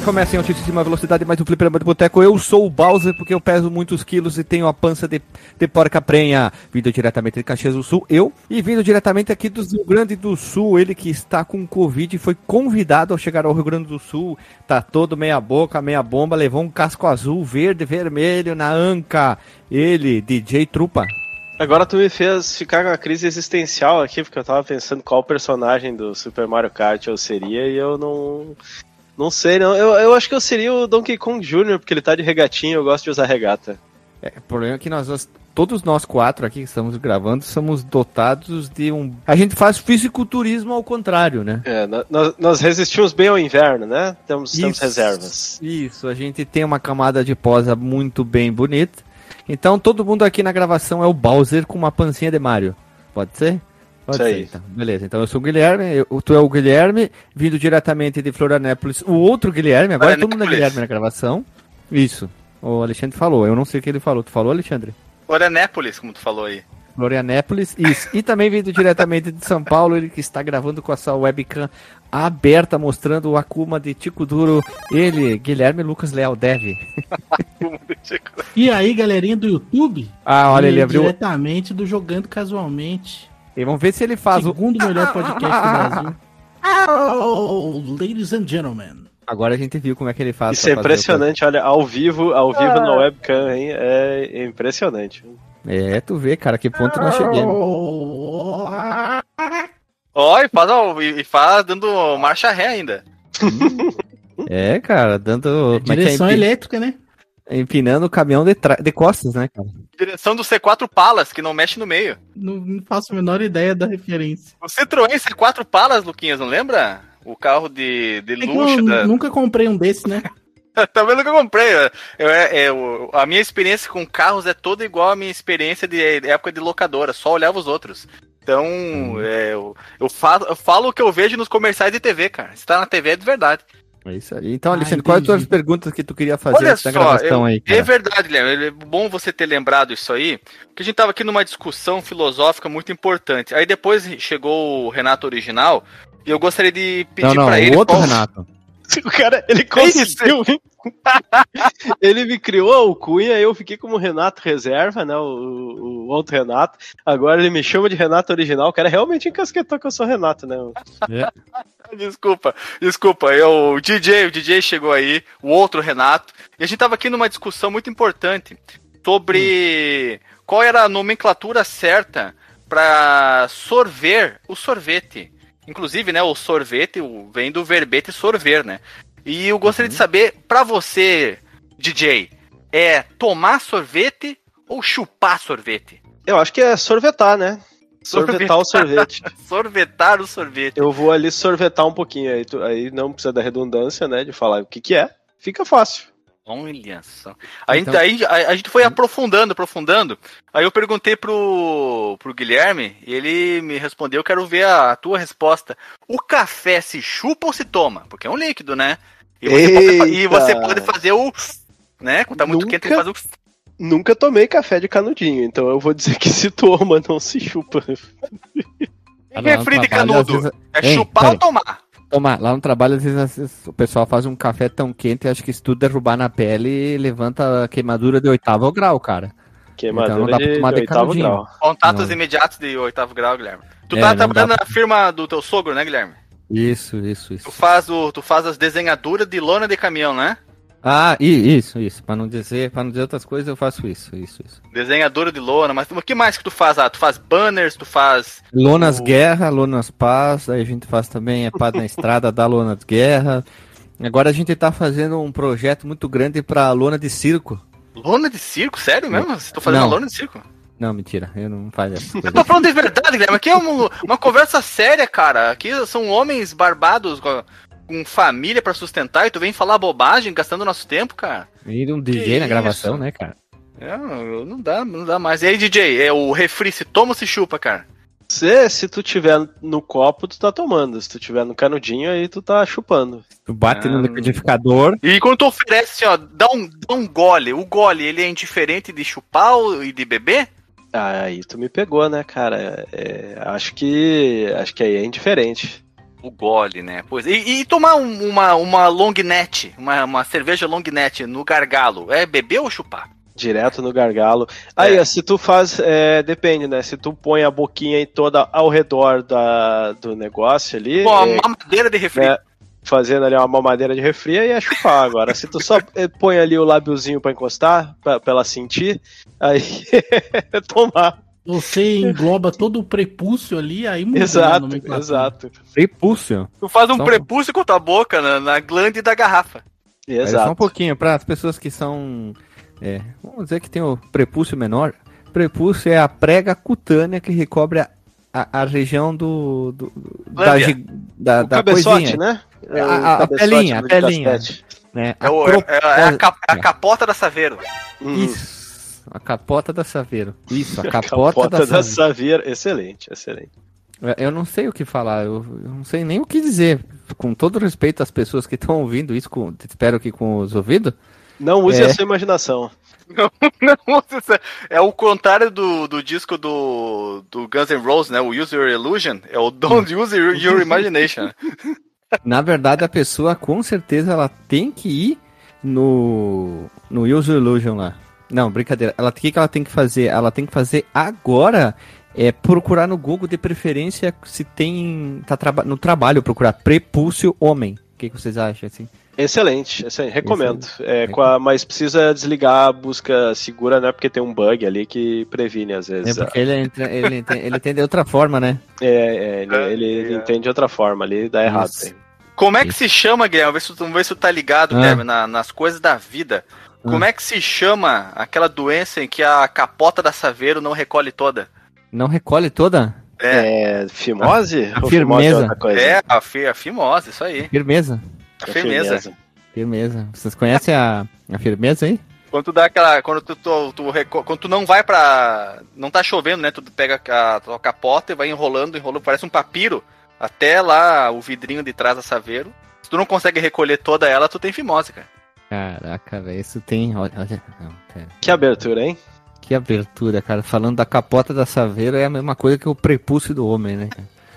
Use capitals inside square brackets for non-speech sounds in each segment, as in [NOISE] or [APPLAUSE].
Começa em altíssima velocidade, mais um fliperama de boteco. Eu sou o Bowser, porque eu peso muitos quilos e tenho a pança de, de porca prenha. Vindo diretamente de Caxias do Sul, eu. E vindo diretamente aqui do Rio Grande do Sul, ele que está com Covid foi convidado ao chegar ao Rio Grande do Sul. Tá todo meia boca, meia bomba, levou um casco azul, verde, vermelho na anca. Ele, DJ Trupa. Agora tu me fez ficar com a crise existencial aqui, porque eu tava pensando qual personagem do Super Mario Kart eu seria e eu não. Não sei, não. Eu, eu acho que eu seria o Donkey Kong Jr., porque ele tá de regatinha e eu gosto de usar regata. É, o problema é que nós, todos nós quatro aqui que estamos gravando, somos dotados de um. A gente faz fisiculturismo ao contrário, né? É, nós, nós resistimos bem ao inverno, né? Temos, temos reservas. Isso, a gente tem uma camada de posa muito bem bonita. Então todo mundo aqui na gravação é o Bowser com uma pancinha de Mario. Pode ser? Pode Isso ser, aí. então. Beleza, então eu sou o Guilherme, eu, tu é o Guilherme, vindo diretamente de Florianópolis, o outro Guilherme, agora todo mundo é Florianópolis. Guilherme na gravação. Isso, o Alexandre falou, eu não sei o que ele falou. Tu falou, Alexandre? Florianépolis, como tu falou aí. Florianópolis, isso. E também vindo diretamente de São Paulo, ele que está gravando com a sua webcam aberta, mostrando o Akuma de Tico Duro. Ele, Guilherme Lucas Leal, deve. [LAUGHS] E aí, galerinha do YouTube? Ah, olha, ele abriu. Diretamente do Jogando Casualmente. E vamos ver se ele faz o. Segundo melhor podcast do Brasil. [LAUGHS] Oh, ladies and gentlemen. Agora a gente viu como é que ele faz. Isso é impressionante, olha, ao vivo, ao vivo na webcam, hein? É impressionante. É, tu vê, cara, que ponto nós chegamos. Oh, Ó, e faz, e faz dando marcha ré ainda. É, cara, dando. como é que é? direção Empi- elétrica, né? Empinando o caminhão de, tra- de costas, né, cara? Direção do C4 Palas, que não mexe no meio. Não, não faço a menor ideia da referência. O Citroën C4 Palas, Luquinhas, não lembra? O carro de, de É luxo eu da... nunca comprei um desse, né? [LAUGHS] Também nunca comprei. Eu, é, é, o- a minha experiência com carros é toda igual à minha experiência de, de época de locadora, só olhava os outros. Então, é, eu, eu, falo, eu falo o que eu vejo nos comerciais de TV, cara. Se tá na TV é de verdade. É isso aí. Então, Ah, Alexandre, quais as entendi. tuas perguntas que tu queria fazer Olha só, gravação eu- aí, é cara? verdade, Guilherme. É bom você ter lembrado isso aí, porque a gente tava aqui numa discussão filosófica muito importante. Aí depois chegou o Renato original, e eu gostaria de pedir Não, não, pra o ele. outro qual- Renato. [LAUGHS] O cara, ele conseguiu. [LAUGHS] ele me criou a alcunha, eu fiquei como Renato Reserva, né? O, o outro Renato. Agora ele me chama de Renato Original. O cara realmente encasquetou que eu sou Renato, né? [LAUGHS] Desculpa, desculpa. Eu, o DJ, o DJ chegou aí, o outro Renato, e a gente tava aqui numa discussão muito importante sobre qual era a nomenclatura certa para sorver o sorvete. Inclusive, né, o sorvete o- vem do verbete sorver, né? E eu gostaria de saber, pra você, DJ, é tomar sorvete ou chupar sorvete? Eu acho que é sorvetar, né? Sorvetar o sorvete. [LAUGHS] Sorvetar o sorvete. Eu vou ali sorvetar um pouquinho. Aí, tu- aí não precisa da redundância, né? De falar o que, que é. Fica fácil. Olha só. Aí, Então- aí a, a gente foi aprofundando, aprofundando. Aí eu perguntei pro, pro Guilherme e ele me respondeu: quero ver a, a tua resposta. O café se chupa ou se toma? Porque é um líquido, né? E você, pode, e você pode fazer o. Né? Quando tá muito Nunca- quente, ele faz o. Nunca tomei café de canudinho, então eu vou dizer que se toma, não se chupa. Ah, E refri de canudo? É Ei, chupar peraí. ou tomar? Toma, lá no trabalho, às vezes, o pessoal faz um café tão quente, acho que se tu derrubar na pele, levanta a queimadura de oitavo grau, cara. Queimadura Então não dá pra de, tomar de de oitavo grau. Contatos Não. imediatos de oitavo grau, Guilherme. Tu É, tá trabalhando na firma do teu sogro, né, Guilherme? Isso, isso, isso. Tu faz, o, tu faz as desenhaduras de lona de caminhão, né? Ah, isso, isso. Pra não dizer, para não dizer outras coisas, eu faço isso, isso, isso. Desenhadora de lona, mas o que mais que tu faz? Ah, tu faz banners, tu faz. Lonas O- Guerra, Lonas Paz, aí a gente faz também a paz na estrada da Lonas Guerra. Agora a gente tá fazendo um projeto muito grande pra lona de circo. Lona de circo? Sério mesmo? Você tá fazendo lona de circo? Não, mentira, eu não faço essas Eu tô falando de verdade, Guilherme. Aqui é uma, uma conversa séria, cara. Aqui são homens barbados com, família pra sustentar e tu vem falar bobagem, gastando nosso tempo, cara. E um DJ na isso? gravação, né, cara? É, não dá, não dá mais. E aí, DJ, é o refri se toma ou se chupa, cara? Se, se tu tiver no copo, tu tá tomando. Se tu tiver no canudinho, aí tu tá chupando. Tu bate no Ah. liquidificador. E quando tu oferece, ó, dá um, dá um gole. O gole, ele é indiferente de chupar ou- e de beber? Ah, aí tu me pegou, né, cara? É, acho que. Acho que aí é indiferente. O gole, né? Pois. E, e tomar um- uma, uma long net, uma, uma cerveja long net no gargalo, é beber ou chupar? Direto no gargalo. Aí, É. se tu faz. é, depende, né? Se tu põe a boquinha aí toda ao redor da, do negócio ali. Bom, é, uma madeira de refri. né, fazendo ali uma mamadeira de refri, aí é chupar agora. Se tu só eh, põe ali o lábiozinho pra encostar, pra, pra ela sentir, aí [LAUGHS] é tomar. Você engloba todo o prepúcio ali, aí muda né, a Exato, exato. Prepúcio. Tu faz um Só um- prepúcio com tua boca na, na glande da garrafa. Olha, Só um Exato. pouquinho, para as pessoas que são. é, vamos dizer que tem o prepúcio menor. Prepúcio é a prega cutânea que recobre a, a, a região do. do- da, da, da cabeçote, coisinha, né? A- a- a cabeçote pelinha, a pelinha. né? É, o- é- cro- é a, cap- a capota da Saveiro. Uhum. Isso. A capota da Saveiro. Isso, [LAUGHS] a capota, Capota da, da Saveiro. Saveiro. Excelente, excelente. Eu não sei o que falar, eu, eu não sei nem o que dizer. Com todo respeito às pessoas que estão ouvindo isso, com- espero que com os ouvidos. Não use É. a sua imaginação. [LAUGHS] Não, isso é o contrário do, do disco do, do Guns N' Roses, né? O Use Your Illusion. É o Don't Use Your, your Imagination. [LAUGHS] Na verdade, a pessoa com certeza ela tem que ir no no Use Illusion lá. Não, brincadeira. Ela o que que ela tem que fazer? Ela tem que fazer agora é procurar no Google de preferência se tem tá traba- no trabalho procurar prepúcio homem. O que, que vocês acham assim? Excelente, excelente. Recomendo. É, É. com a- mas precisa desligar a busca segura, né? Porque tem um bug ali que previne às É vezes. porque ele entra, ele entende, ele entende de outra forma, né? É, é, ele, É, ele é. entende de outra forma ali, dá errado. Como é que se chama, Guilherme? Vamos ver se, tu- vamos ver se tu tá ligado, Ah. Guilherme, na- nas coisas da vida. Como é que se chama aquela doença em que a capota da Saveiro não recolhe toda? Não recolhe toda É, É, fimose? A Ou firmeza. fimose é outra coisa? é a, fi, a fimose, isso aí. firmeza. A É firmeza. Firmeza. Vocês conhecem a, a firmeza aí? Quando tu dá aquela. Quando tu, tu, tu quando tu não vai pra. Não tá chovendo, né? Tu pega a tua capota e vai enrolando, enrolando, parece um papiro. Até lá o vidrinho de trás da Saveiro. Se tu não consegue recolher toda ela, tu tem fimose, cara. Caraca, velho, isso tem. Olha, olha, não, pera. Que abertura, hein? Que abertura, cara. Falando da capota da Saveiro é a mesma coisa que o prepúcio do homem, né?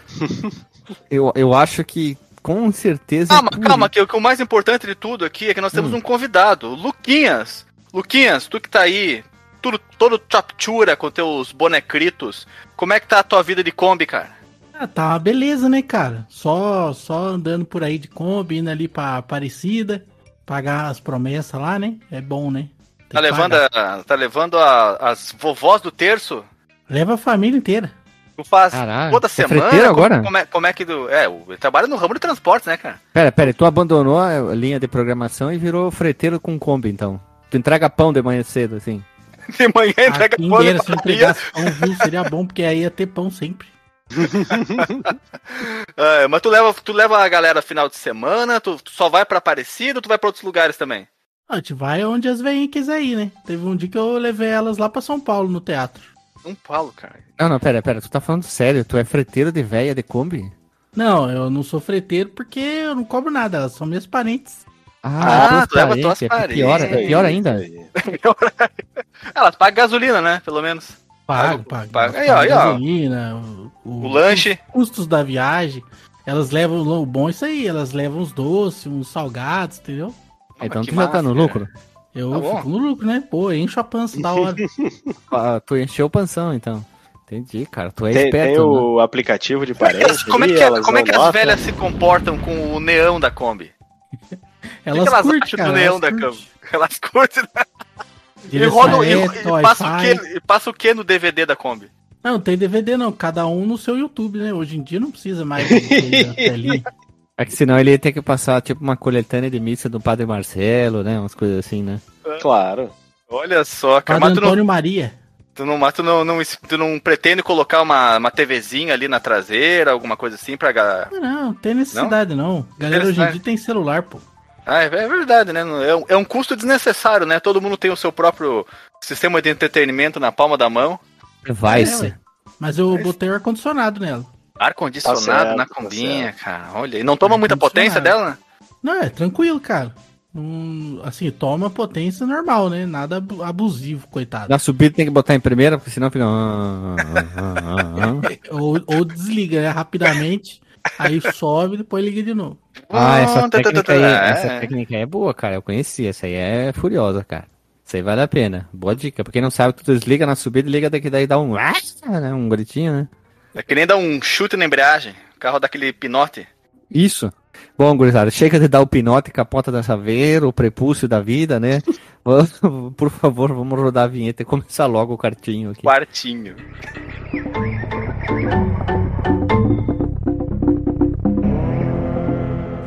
[LAUGHS] eu, eu acho que com certeza. Calma, por- calma, que, o- que o mais importante de tudo aqui é que nós temos Hum. um convidado, Luquinhas. Luquinhas, tu que tá aí, tudo, todo chaptura com teus bonecritos, como é que tá a tua vida de Kombi, cara? Ah, tá uma beleza, né, cara? Só, só andando por aí de Kombi, indo ali pra Aparecida, pagar as promessas lá, né? É bom, né? Tem Tá que levando, a, tá levando a- as vovós do terço? Leva a família inteira. Tu faz Caralho, toda é semana? Como- agora? Como, é, como é que tu. É, o- ele trabalha no ramo de transportes, né, cara? Pera, pera, tu abandonou a linha de programação e virou freteiro com Kombi, então. Tu entrega pão de manhã cedo, assim. [LAUGHS] De manhã entrega pão se entregasse pão, viu? Seria bom, porque aí ia ter pão sempre. [LAUGHS] É, mas tu leva, tu leva a galera final de semana, tu, tu só vai pra Aparecida ou tu vai pra outros lugares também? A gente vai onde as veinhas quiser ir, né? Teve um dia que eu levei elas lá pra São Paulo, no teatro. São Paulo, cara. Não, não, pera, pera, tu tá falando sério? Tu é freteiro de véia de Kombi? Não, eu não sou freteiro porque eu não cobro nada, elas são minhas parentes. Ah, teus tu leva tuas é pior, é parentes. [LAUGHS] pior ainda. Elas pagam gasolina, né? Pelo menos. Pago, Pago, pago. Aí, ó, aí, ó. gasolina, o, O lanche. custos da viagem. Elas levam o bom é isso aí, elas levam uns doces, uns salgados, entendeu? Então que tu já tá no lucro. Eu Tá fico no lucro, né? Pô, encho a pança da hora. [LAUGHS] Ah, tu encheu o panção, então. Entendi, cara. Tu é Tem, esperto. tem né? o aplicativo de parente. Como é que, é- elas como é que as velhas se comportam com o neão da Kombi? [LAUGHS] Elas o que elas curtem, acham cara, do neão elas da. Kombi? [LAUGHS] Elas curtem. Né? E, Direção roda, e, e passa o Wi-Fi. quê, e passa o que no DVD da Kombi? Não, não tem DVD não, cada um no seu YouTube, né? Hoje em dia não precisa mais de. [LAUGHS] É que senão ele ia ter que passar tipo uma coletânea de missa do Padre Marcelo, né? Umas coisas assim, né? Claro. Olha só, cara. Padre tu não, Antônio Maria. tu não, mas tu não, não, tu não pretende colocar uma, uma TVzinha ali na traseira, alguma coisa assim pra. ga- Não, não, tem necessidade não. Galera hoje em dia tem celular, pô. Ah, é é verdade, né? É um, é um custo desnecessário, né? Todo mundo tem o seu próprio sistema de entretenimento na palma da mão. Vai É. Mas eu botei o ar-condicionado nela. Ar-condicionado Tá na tá combinha, cara. Olha, e não toma muita potência dela, né? Não, é tranquilo, cara. Hum, assim, toma potência normal, né? Nada abu- abusivo, coitado. Na subida tem que botar em primeira, porque senão fica. ah, ah, ah. [LAUGHS] Ou, ou desliga né, rapidamente Aí sobe, depois liga de novo. Ah, essa técnica, aí, é. essa técnica aí é boa, cara. Eu conheci. Essa aí é furiosa, cara. Isso aí vale a pena. Boa dica. Pra quem não sabe, tu desliga na subida e liga daqui, daí dá um. né, Um gritinho, né? É que nem dar um chute na embreagem. O carro dá aquele pinote. Isso. Bom, gurizada, chega de dar o pinote, capota da saveira, o prepúcio da vida, né? [LAUGHS] Por favor, vamos rodar a vinheta e começar logo o cartinho aqui. Quartinho.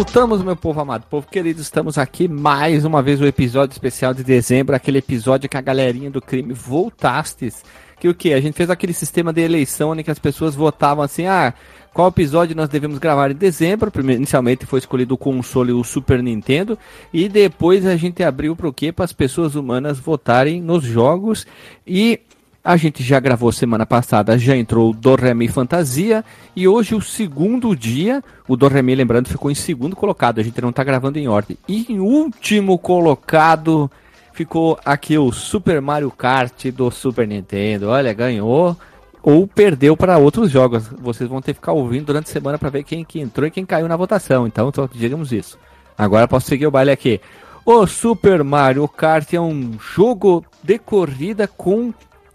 Voltamos, meu povo amado, povo querido, estamos aqui mais uma vez o episódio especial de dezembro, aquele episódio que a galerinha do crime voltastes. Que o que? A gente fez aquele sistema de eleição em que as pessoas votavam assim, ah, qual episódio nós devemos gravar em dezembro? Inicialmente foi escolhido o console o Super Nintendo e depois a gente abriu para o quê? Para as pessoas humanas votarem nos jogos e a gente já gravou semana passada, já entrou o Doremi Fantasia e hoje o segundo dia, o Doremi, lembrando, ficou em segundo colocado, a gente não tá gravando em ordem. E em último colocado ficou aqui o Super Mario Kart do Super Nintendo. Olha, ganhou ou perdeu para outros jogos. Vocês vão ter que ficar ouvindo durante a semana para ver quem que entrou e quem caiu na votação. Então, só digamos isso. Agora posso seguir o baile aqui. O Super Mario Kart é um jogo de corrida com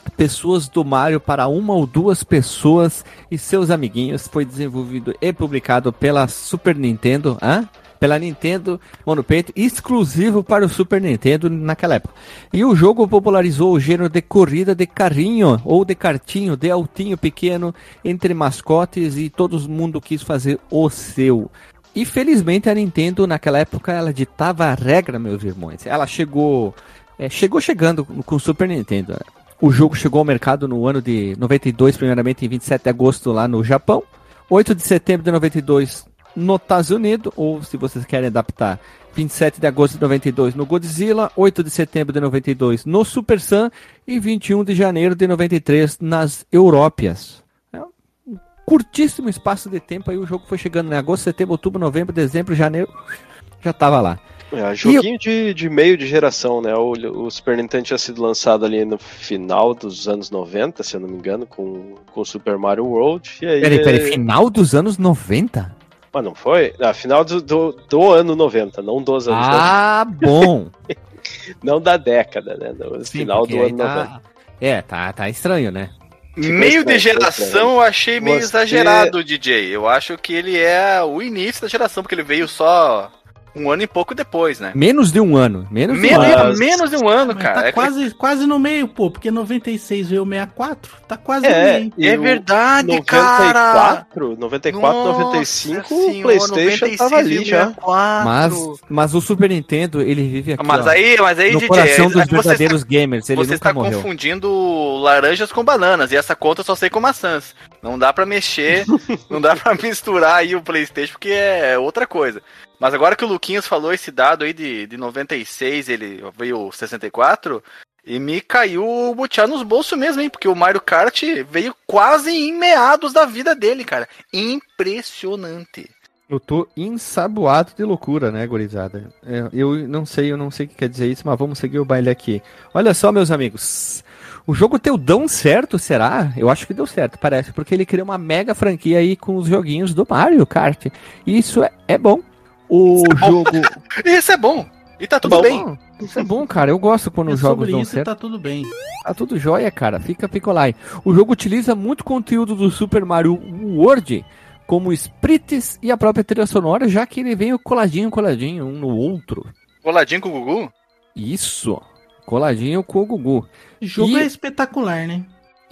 pessoas do Mario para uma ou duas pessoas e seus amiguinhos. Foi desenvolvido e publicado pela Super Nintendo, hã? Pela Nintendo Mano Peito, exclusivo para o Super Nintendo naquela época. E o jogo popularizou o gênero de corrida de carrinho ou de cartinho, de altinho pequeno entre mascotes e todo mundo quis fazer o seu. E felizmente a Nintendo naquela época ela ditava a regra, meus irmãos. Ela chegou, é, chegou chegando com o Super Nintendo. Né? O jogo chegou ao mercado no ano de 92, primeiramente em 27 de agosto lá no Japão. 8 de setembro de 92 nos Estados Unidos, ou se vocês querem adaptar, 27 de agosto de 92 no Godzilla, 8 de setembro de 92 no Super Sam e 21 de janeiro de 93 nas Európias. É um curtíssimo espaço de tempo aí o jogo foi chegando em agosto, setembro, outubro, novembro, dezembro, janeiro, já tava lá. É, joguinho de, de meio de geração, né? O, o Super Nintendo tinha sido lançado ali no final dos anos 90, se eu não me engano, com com o Super Mario World. E aí, Peraí, peraí, final dos anos 90? Mas não foi? Ah, final do, do, do ano 90, não dos anos 90. Ah, bom! [LAUGHS] Não da década, né? No Sim, final do ano tá- 90. É, tá, tá estranho, né? Meio de geração eu achei meio Você- exagerado o DJ. Eu acho que ele é o início da geração, porque ele veio só um ano e pouco depois, né? Menos de um ano. Menos de um Menos, ano. Menos de um ano, Mas cara. tá É, que- quase, quase no meio, pô, porque 96 veio 64. Tá quase É, no meio. e é verdade, cara. 94, 94, 95, Nossa o PlayStation senhora, tava ali 96 já. 64. Mas, mas o Super Nintendo, ele vive aqui, Mas ó, aí, mas aí, no DJ, coração é- dos você verdadeiros gamers. Ele você nunca está morreu. confundindo laranjas com bananas. E essa conta eu só sei com maçãs. Não dá pra mexer, [LAUGHS] não dá pra misturar aí o Playstation, porque é outra coisa. Mas agora que o Luquinhas falou esse dado aí de, de 96, ele veio 64, e me caiu o butiá nos bolsos mesmo, hein? Porque o Mario Kart veio quase em meados da vida dele, cara. Impressionante. Eu tô ensaboado de loucura, né, gurizada? É, eu não sei, eu não sei o que quer dizer isso, mas vamos seguir o baile aqui. Olha só, meus amigos. O jogo teu dão certo, será? Eu acho que deu certo, parece, porque ele criou uma mega franquia aí com os joguinhos do Mario Kart. E isso é, é bom. O Isso é jogo. [LAUGHS] Isso é bom. E tá tudo Bom, bem. Bom, Isso é bom, cara. Eu gosto quando É os jogos sobre dão isso certo. tá tudo bem. Tá tudo jóia, cara. Fica picolai. O jogo utiliza muito conteúdo do Super Mario World, como sprites e a própria trilha sonora, já que ele veio coladinho, coladinho, um no outro. Coladinho com o Gugu? Isso. Coladinho com o Gugu. O jogo E- é espetacular, né?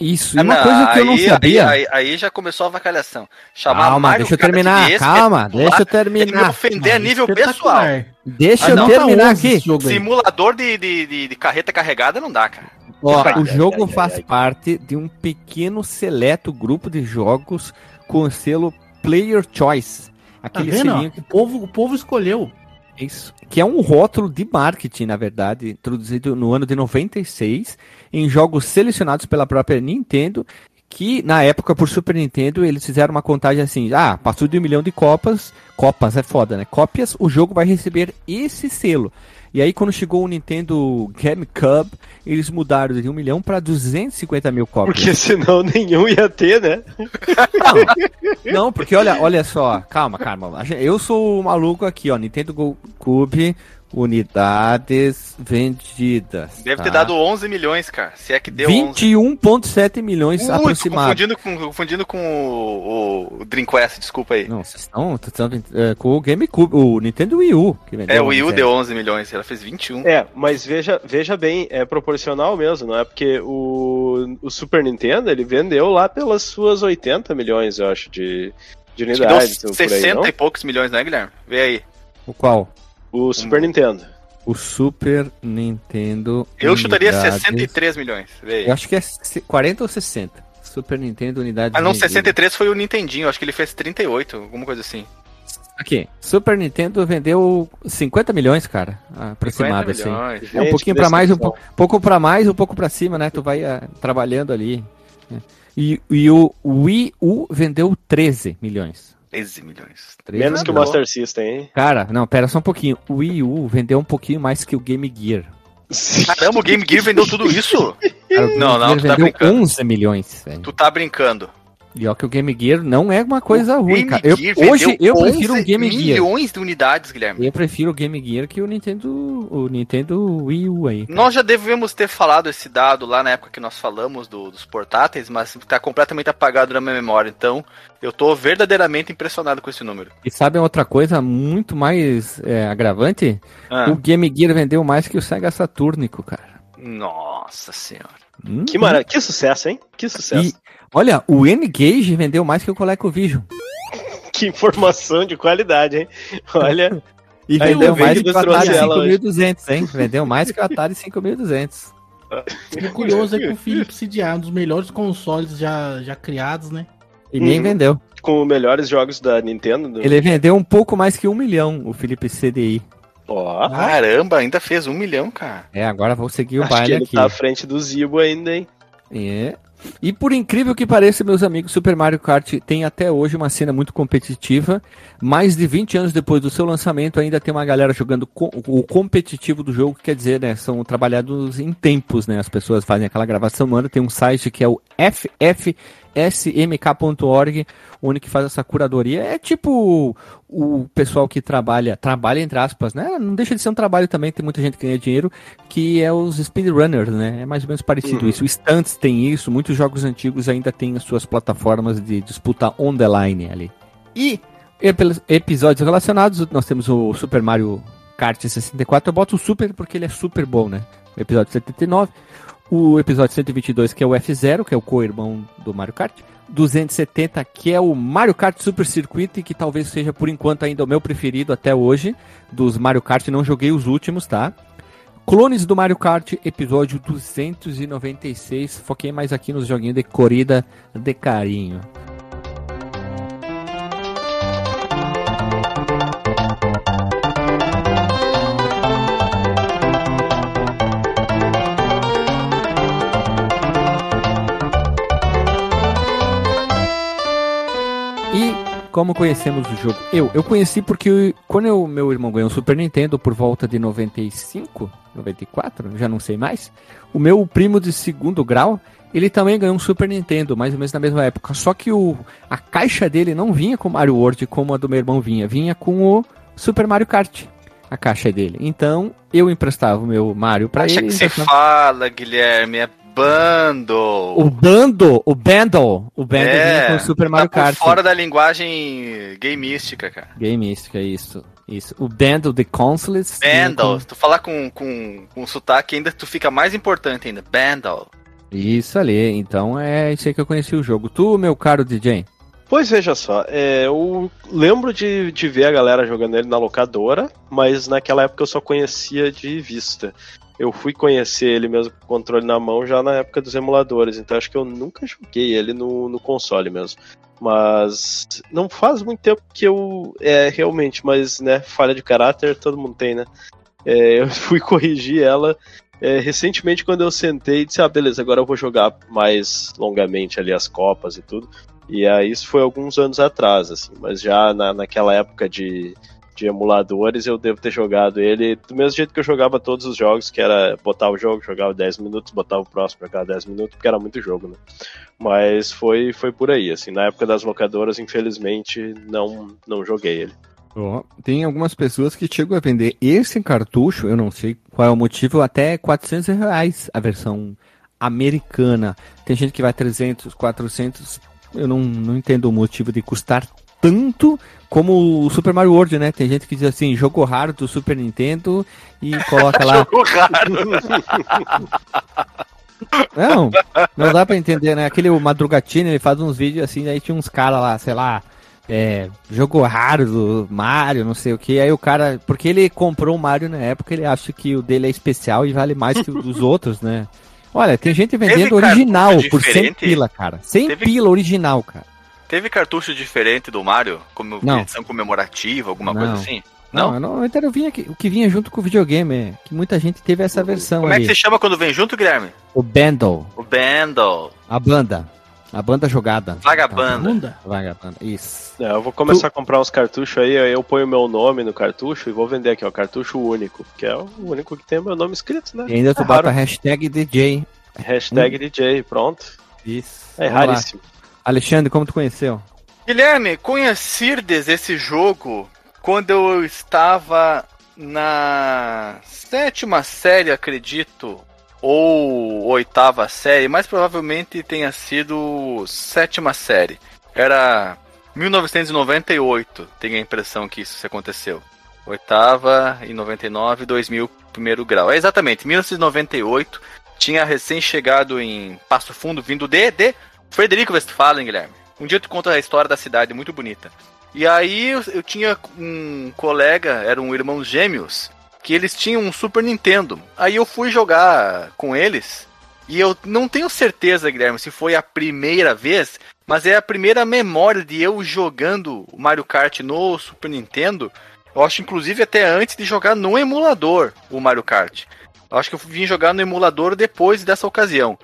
Isso, e Ah, uma não, coisa que eu não aí- sabia. Aí, aí- aí já começou a vacalhação. Chamar Calma, Mario deixa eu terminar. de Calma, deixa eu é me terminar. ofender a nível pessoal. espetacular. Deixa Ah, eu terminar tá 11 aqui. Simulador de, de, de, de carreta carregada não dá, cara. Ó, o jogo ai, faz ai, parte de um pequeno seleto grupo de jogos com o selo Player Choice. Tá Aquele vendo? ó? selinho que O povo, o povo escolheu. Isso. Que é um rótulo de marketing, na verdade, introduzido no ano de 96 em jogos selecionados pela própria Nintendo, que na época, por Super Nintendo, eles fizeram uma contagem assim, ah, passou de um milhão de copas, copas é foda, né? Cópias, o jogo vai receber esse selo. E aí, quando chegou o Nintendo GameCube, eles mudaram de um milhão para 250 mil cópias. Porque senão nenhum ia ter, né? Não, não, porque olha, olha só, calma, calma. Eu sou o maluco aqui, ó. Nintendo Go- Cube, unidades vendidas. Deve ter tá? dado 11 milhões, cara. Se é que deu 11. 21,7 milhões Ui, aproximados. confundindo com, confundindo com o, o Dreamcast, desculpa aí. Não, vocês estão, estão é, com o GameCube, o Nintendo Wii U. Que vendeu É, o Wii U 11, deu 11 milhões, ela fez 21. É, mas veja, veja bem, é proporcional mesmo, não é? Porque o, o Super Nintendo, ele vendeu lá pelas suas 80 milhões, eu acho, de, de Acho que deu unidades. por aí, 60 não? e poucos milhões, né, Guilherme? Vê aí. O qual? O Super Nintendo. O Super Nintendo. Eu chutaria unidades. 63 milhões. Aí. Eu acho que é se- 40 ou 60. Super Nintendo unidades. Ah, não, vendidas. 63 foi o Nintendinho, acho que ele fez 38, alguma coisa assim. Aqui, Super Nintendo vendeu 50 milhões, cara. 50 Aproximado, assim. milhões. É um Gente, pouquinho pra mais, um decepção. po- pouco pra mais, um pouco pra cima, né? Tu vai ah, trabalhando ali. né? E, e o Wii U vendeu 13 milhões. 13 milhões. 13 Menos que o. Master System, hein? Cara, não, pera só um pouquinho. O Wii U vendeu um pouquinho mais que o Game Gear. Caramba, o Game Gear vendeu tudo isso? Cara, Não, não, tu tá brincando. 11 milhões, velho. Tu tá brincando. E ó que o Game Gear não é uma coisa O ruim, Game cara. Eu- hoje eu prefiro 11 Game Gear. milhões de unidades, Guilherme. Eu prefiro o Game Gear que o Nintendo, o Nintendo Wii U aí. Nós já devemos ter falado esse dado lá na época que nós falamos do- dos portáteis, mas tá completamente apagado na minha memória. Então, eu tô verdadeiramente impressionado com esse número. E sabe outra coisa muito mais é, agravante? Ah, O Game Gear vendeu mais que o Sega Saturnico, cara. Nossa senhora. Hum? Que mara... Que sucesso, hein? Que sucesso. Olha, o N-Gage vendeu mais que o ColecoVision. [LAUGHS] Que informação de qualidade, hein? Olha, [LAUGHS] E vendeu mais que o Atari trouxe ela hoje. 5200, hein? Vendeu mais que o Atari 5200. O [LAUGHS] curioso é que o Philips CDI é um dos melhores consoles já, já criados, né? E nem Uhum. vendeu. com os melhores jogos da Nintendo. do- Ele vendeu um pouco mais que um milhão, o Felipe CDI. Ó, Caramba, ainda fez um milhão, cara. É, agora vou seguir o acho que baile ele aqui. tá à frente do Zibo ainda, hein? É. E por incrível que pareça, meus amigos, Super Mario Kart tem até hoje uma cena muito competitiva. Mais de 20 anos depois do seu lançamento, ainda tem uma galera jogando co- o competitivo do jogo, que quer dizer, né? São trabalhados em tempos, né? As pessoas fazem aquela gravação no ano. Tem um site que é o ffsmk.org, onde que faz essa curadoria. É tipo o pessoal que trabalha, trabalha entre aspas, né? Não deixa de ser um trabalho também, tem muita gente que ganha dinheiro, que é os speedrunners, né? É mais ou menos parecido Uhum. isso. O Stunts tem isso, muitos jogos antigos ainda têm as suas plataformas de disputa on the line ali. E ep- episódios relacionados, nós temos o Super Mario Kart 64, eu boto o Super porque ele é super bom, né? O episódio 79, o episódio 122, que é o F0, que é o co-irmão do Mario Kart. 270, que é o Mario Kart Super Circuit, que talvez seja por enquanto ainda o meu preferido até hoje, dos Mario Kart, não joguei os últimos, tá? Clones do Mario Kart, episódio 296. Foquei mais aqui nos joguinhos de corrida de carinho. Como conhecemos o jogo? Eu, eu conheci porque quando o meu irmão ganhou o Super Nintendo por volta de 95, 94, já não sei mais. O meu primo de segundo grau, ele também ganhou um Super Nintendo, mais ou menos na mesma época. Só que o, a caixa dele não vinha com Mario World como a do meu irmão vinha, vinha com o Super Mario Kart. A caixa dele. Então, eu emprestava o meu Mario pra Acha ele. que se emprestava- fala, Guilherme, é bando. O bando, o bundle, o bundle vinha com o Super Mario tá Kart. fora da linguagem gameística, cara. Gameística, isso. Isso. O Band of the Consuls. Bandle. Se tu falar com, com, com sotaque ainda, tu fica mais importante ainda. Bandle. Isso ali. Então é isso aí que eu conheci o jogo. Tu, meu caro DJ? Pois veja só, é, eu lembro de, de ver a galera jogando ele na locadora, mas naquela época eu só conhecia de vista. Eu fui conhecer ele mesmo com o controle na mão já na época dos emuladores, então acho que eu nunca joguei ele no, no console mesmo. Mas não faz muito tempo que eu. É, realmente, mas, né, falha de caráter todo mundo tem, né? É, eu [LAUGHS] fui corrigir ela é, recentemente quando eu sentei e disse, ah, beleza, agora eu vou jogar mais longamente ali as copas e tudo. E aí isso foi alguns anos atrás, assim, mas já na, naquela época de, de emuladores eu devo ter jogado ele do mesmo jeito que eu jogava todos os jogos, que era botar o jogo, jogava 10 minutos, botar o próximo pra cada 10 minutos, porque era muito jogo, né? Mas foi, foi por aí, assim, na época das locadoras, infelizmente, não, não joguei ele. Oh, tem algumas pessoas que chegam a vender esse cartucho, eu não sei qual é o motivo, até 400 reais a versão americana. Tem gente que vai 300, 400 eu não, não entendo o motivo de custar tanto como o Super Mario World, né? Tem gente que diz assim, jogo raro do Super Nintendo e coloca lá. [LAUGHS] jogo raro! Não, não dá pra entender, né? Aquele Madrugatino, ele faz uns vídeos assim, aí tinha uns caras lá, sei lá, é, jogo raro do Mario, não sei o que. Aí o cara, porque ele comprou o Mario na época, ele acha que o dele é especial e vale mais que o dos [LAUGHS] outros, né? Olha, tem gente vendendo original por 100 pila, cara. 100 Teve... pila original, cara. Teve cartucho diferente do Mario? Como não. edição comemorativa, alguma não. coisa assim? Não, não, não então eu vinha o que vinha junto com o videogame, é que muita gente teve essa versão Como ali. é que se chama quando vem junto, Guilherme? O Bundle. O Bundle. A banda. A banda jogada. Vagabanda. Vagabanda, isso. É, eu vou começar tu... a comprar uns cartuchos aí, aí eu ponho meu nome no cartucho e vou vender aqui, ó, cartucho único, que é o único que tem o meu nome escrito, né? E ainda tu é bota a hashtag DJ. Hashtag hum. DJ, pronto. Isso. É Vamos raríssimo. Lá. Alexandre, como tu conheceu? Guilherme, conhecides esse jogo quando eu estava na sétima série, acredito, ou oitava série, mas provavelmente tenha sido sétima série. Era 1998, tenho a impressão que isso aconteceu. Oitava e 99, 2000, primeiro grau. É exatamente, 1998 tinha recém chegado em Passo Fundo, vindo de, de Frederico Westphalen, Guilherme. Um dia eu te conto a história da cidade, muito bonita. E aí eu, eu tinha um colega, eram irmãos gêmeos, que eles tinham um Super Nintendo. Aí eu fui jogar com eles. E eu não tenho certeza, Guilherme, se foi a primeira vez, mas é a primeira memória de eu jogando o Mario Kart no Super Nintendo. Eu acho, inclusive, até antes de jogar no emulador o Mario Kart. Eu acho que eu vim jogar no emulador depois dessa ocasião.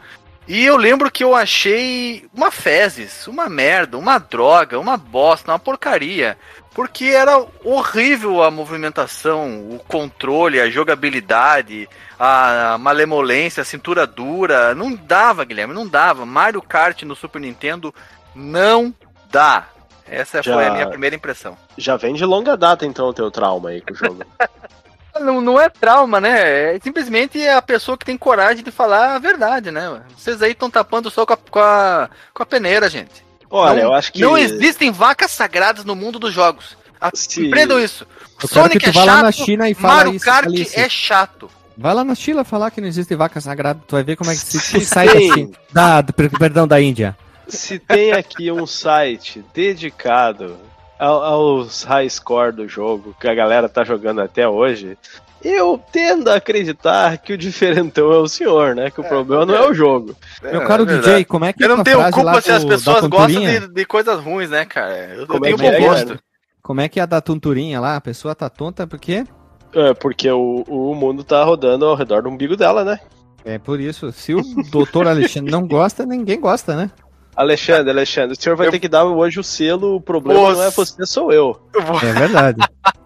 E eu lembro que eu achei uma fezes, uma merda, uma droga, uma bosta, uma porcaria. Porque era horrível a movimentação, o controle, a jogabilidade, a malemolência, a cintura dura. Não dava, Guilherme, não dava. Mario Kart no Super Nintendo não dá. Essa já, foi a minha primeira impressão. Já vem de longa data, então, o teu trauma aí com o jogo. [LAUGHS] Não, não é trauma, né? É simplesmente a pessoa que tem coragem de falar a verdade, né? Vocês aí estão tapando só com a, com a, com a peneira, gente. Olha, não, eu acho que. Não existem vacas sagradas no mundo dos jogos. Se... Empreendam isso. Eu Sonic é chato, lá na China e fala Mario isso, Kart é chato. Vai lá na China falar que não existe vaca sagrada, tu vai ver como é que se, se sai China, da, perdão, da Índia. Se tem aqui um site dedicado aos high score do jogo que a galera tá jogando até hoje, eu tendo a acreditar que o diferentão é o senhor, né? Que o é, problema é. não é o jogo. Meu caro é DJ, como é que Eu não tenho culpa se as pessoas gostam de, de, coisas ruins, né, cara? Eu, eu tenho é bom gosto. Como é que é a da tonturinha lá? A pessoa tá tonta porque. É, porque o, o mundo tá rodando ao redor do umbigo dela, né? É por isso. Se o doutor Alexandre não gosta, ninguém gosta, né? Alexandre, Alexandre, o senhor vai eu... ter que dar hoje o selo, o problema não é você, sou eu. É verdade.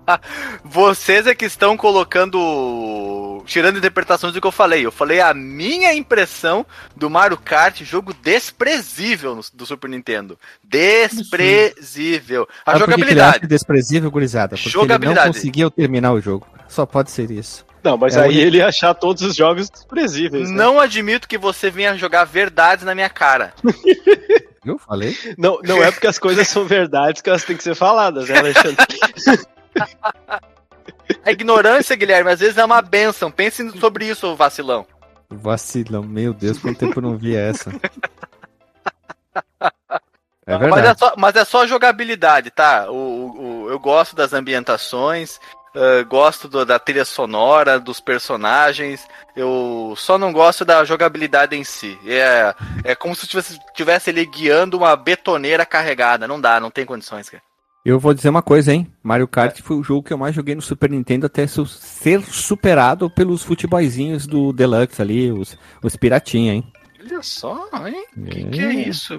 [LAUGHS] Vocês é que estão colocando. tirando interpretações do que eu falei. Eu falei a minha impressão do Mario Kart, jogo desprezível no, do Super Nintendo. Desprezível. A Sabe jogabilidade. Que desprezível, gurizada? Porque jogabilidade. ele não conseguiu terminar o jogo. Só pode ser isso. Não, mas é aí ele ia achar todos os jogos desprezíveis. Né? Não admito que você venha jogar verdades na minha cara. [LAUGHS] Eu falei? Não, não é porque as coisas são verdades que elas têm que ser faladas, né, Alexandre? [LAUGHS] A ignorância, Guilherme, às vezes é uma benção. Pense sobre isso, vacilão. Vacilão, meu Deus, quanto tempo eu não vi essa. [LAUGHS] É mas, é verdade. só, mas é só jogabilidade, tá? O, o- o- eu gosto das ambientações, ah, gosto do- da trilha sonora, dos personagens. Eu só não gosto da jogabilidade em si. É, é como se tivesse, tivesse ele guiando uma betoneira carregada. Não dá, não tem condições, cara. Eu vou dizer uma coisa, hein? Mario Kart foi o jogo que eu mais joguei no Super Nintendo até ser superado pelos futeboyzinhos do Deluxe ali, os, os piratinha, hein? Olha só, hein? Que É. que é isso?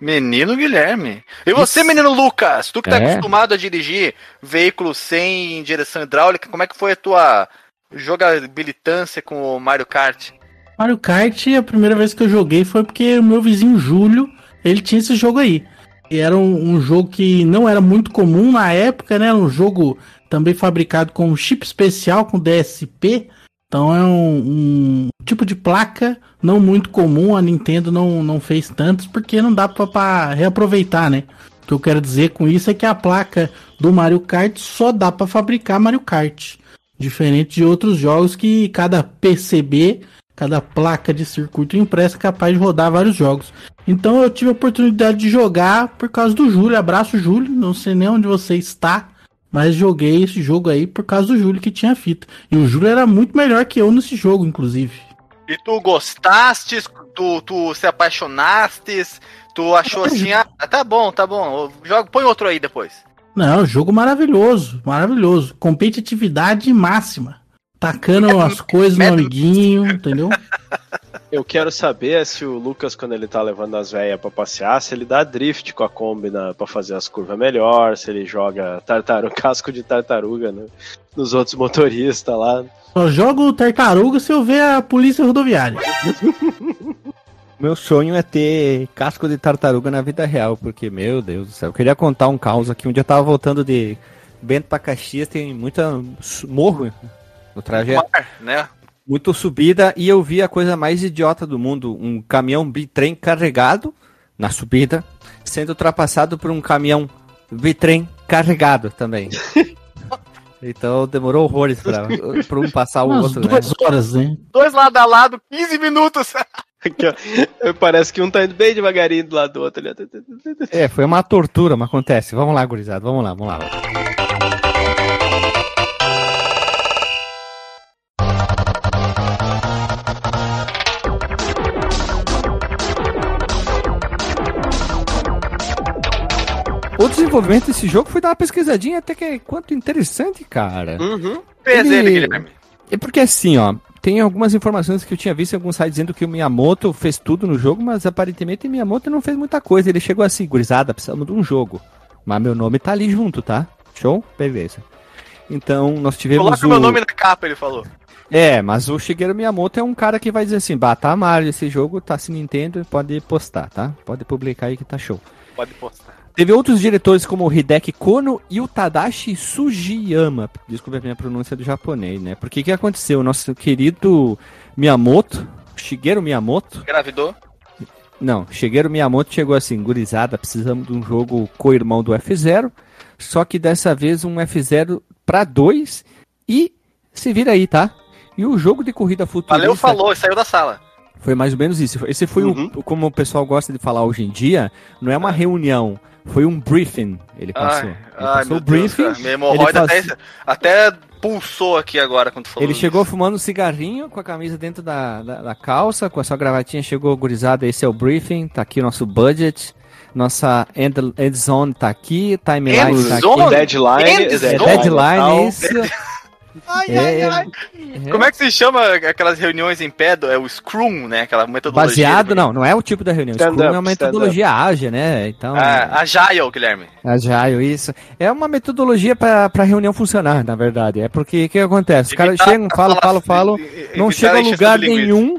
Menino Guilherme. E você, menino Lucas? Tu que tá É. acostumado a dirigir veículo sem direção hidráulica, como é que foi a tua jogabilitância com o Mario Kart? Mario Kart, a primeira vez que eu joguei foi porque o meu vizinho Júlio, ele tinha esse jogo aí. E era um, um jogo que não era muito comum na época, né? Era um jogo também fabricado com um chip especial, com DSP. Então é um, um tipo de placa não muito comum. A Nintendo não, não fez tantos porque não dá pra reaproveitar, né? O que eu quero dizer com isso é que a placa do Mario Kart só dá pra fabricar Mario Kart. Diferente de outros jogos que cada PCB, cada placa de circuito impresso é capaz de rodar vários jogos. Então eu tive a oportunidade de jogar por causa do Júlio. Abraço, Júlio. Não sei nem onde você está, mas joguei esse jogo aí por causa do Júlio que tinha fita. E o Júlio era muito melhor que eu nesse jogo, inclusive. E tu gostastes, tu, tu se apaixonastes, tu achou assim, ah, tá bom, tá bom, joga, põe outro aí depois. Não, jogo maravilhoso, maravilhoso. Competitividade máxima. Tacando [LAUGHS] as coisas no amiguinho, entendeu? [LAUGHS] Eu quero saber se o Lucas, quando ele tá levando as velhas pra passear, se ele dá drift com a Kombi na, pra fazer as curvas melhor, se ele joga tartaruga, [LAUGHS] casco de tartaruga né, nos outros motoristas lá. Só jogo tartaruga se eu ver a polícia rodoviária. [LAUGHS] Meu sonho é ter casco de tartaruga na vida real, porque, meu Deus do céu, eu queria contar um caos aqui. Um dia eu tava voltando de Bento pra Caxias, tem muita morro no trajeto. Mar, né? Muito subida e eu vi a coisa mais idiota do mundo, um caminhão bitrem carregado na subida, sendo ultrapassado por um caminhão bitrem carregado também. [LAUGHS] então demorou horrores pra, pra um passar o Umas outro, né? duas horas, né? Dois lado a lado, 15 minutos. [LAUGHS] Parece que um tá indo bem devagarinho do lado do outro. É, foi uma tortura, mas acontece. Vamos lá, gurizada, vamos lá, vamos lá. O desenvolvimento desse jogo foi dar uma pesquisadinha até que é quanto interessante, cara. Uhum. Ele- ele, Guilherme. É porque assim, ó, tem algumas informações que eu tinha visto em alguns sites dizendo que o Miyamoto fez tudo no jogo, mas aparentemente o Miyamoto não fez muita coisa. Ele chegou assim, gurizada, precisamos de um jogo. Mas meu nome tá ali junto, tá? Show? Beleza. Então, nós tivemos Coloca o... meu nome na capa, ele falou. É, mas o Shigeru Miyamoto é um cara que vai dizer assim, bah, tá Mario esse jogo, tá se Nintendo, pode postar, tá? Pode publicar aí que tá show. Pode postar. Teve outros diretores como o Hideki Kono e o Tadashi Sugiyama. Desculpa a minha pronúncia do japonês, né? Porque o que aconteceu? O nosso querido Miyamoto, Shigeru Miyamoto, Engravidou? não, Shigeru Miyamoto chegou assim, gurizada, precisamos de um jogo co-irmão do F0, só que dessa vez um F0 para dois e se vira aí, tá? E o jogo de corrida futurista... Valeu, falou, saiu da sala. Foi mais ou menos isso. Esse foi Uhum. o, como o pessoal gosta de falar hoje em dia, não é uma reunião, foi um briefing. Ele passou. Ai, ele ai, passou meu o briefing. Deus. Minha hemorroida ele faz- até, até pulsou aqui agora quando falou Ele chegou isso. fumando um cigarrinho com a camisa dentro da, da, da calça, com a sua gravatinha, chegou gurizada, esse é o briefing, tá aqui o nosso budget, nossa end, end zone tá aqui, timeline End tá zone? aqui. Deadline, End É zone? deadline, tal. isso. [LAUGHS] Ai, É, ai, ai. é. Como é que se chama aquelas reuniões em pé? do- É o Scrum, né? Aquela metodologia. Baseado, não, não é o tipo da reunião. Stand Scrum up, é uma metodologia ágil, né? Então, Ah, Agile, Guilherme. Agile, isso. É uma metodologia para a reunião funcionar, na verdade. É porque o que acontece? Os caras chegam, falam, falam, falam, não a chegam a lugar nenhum,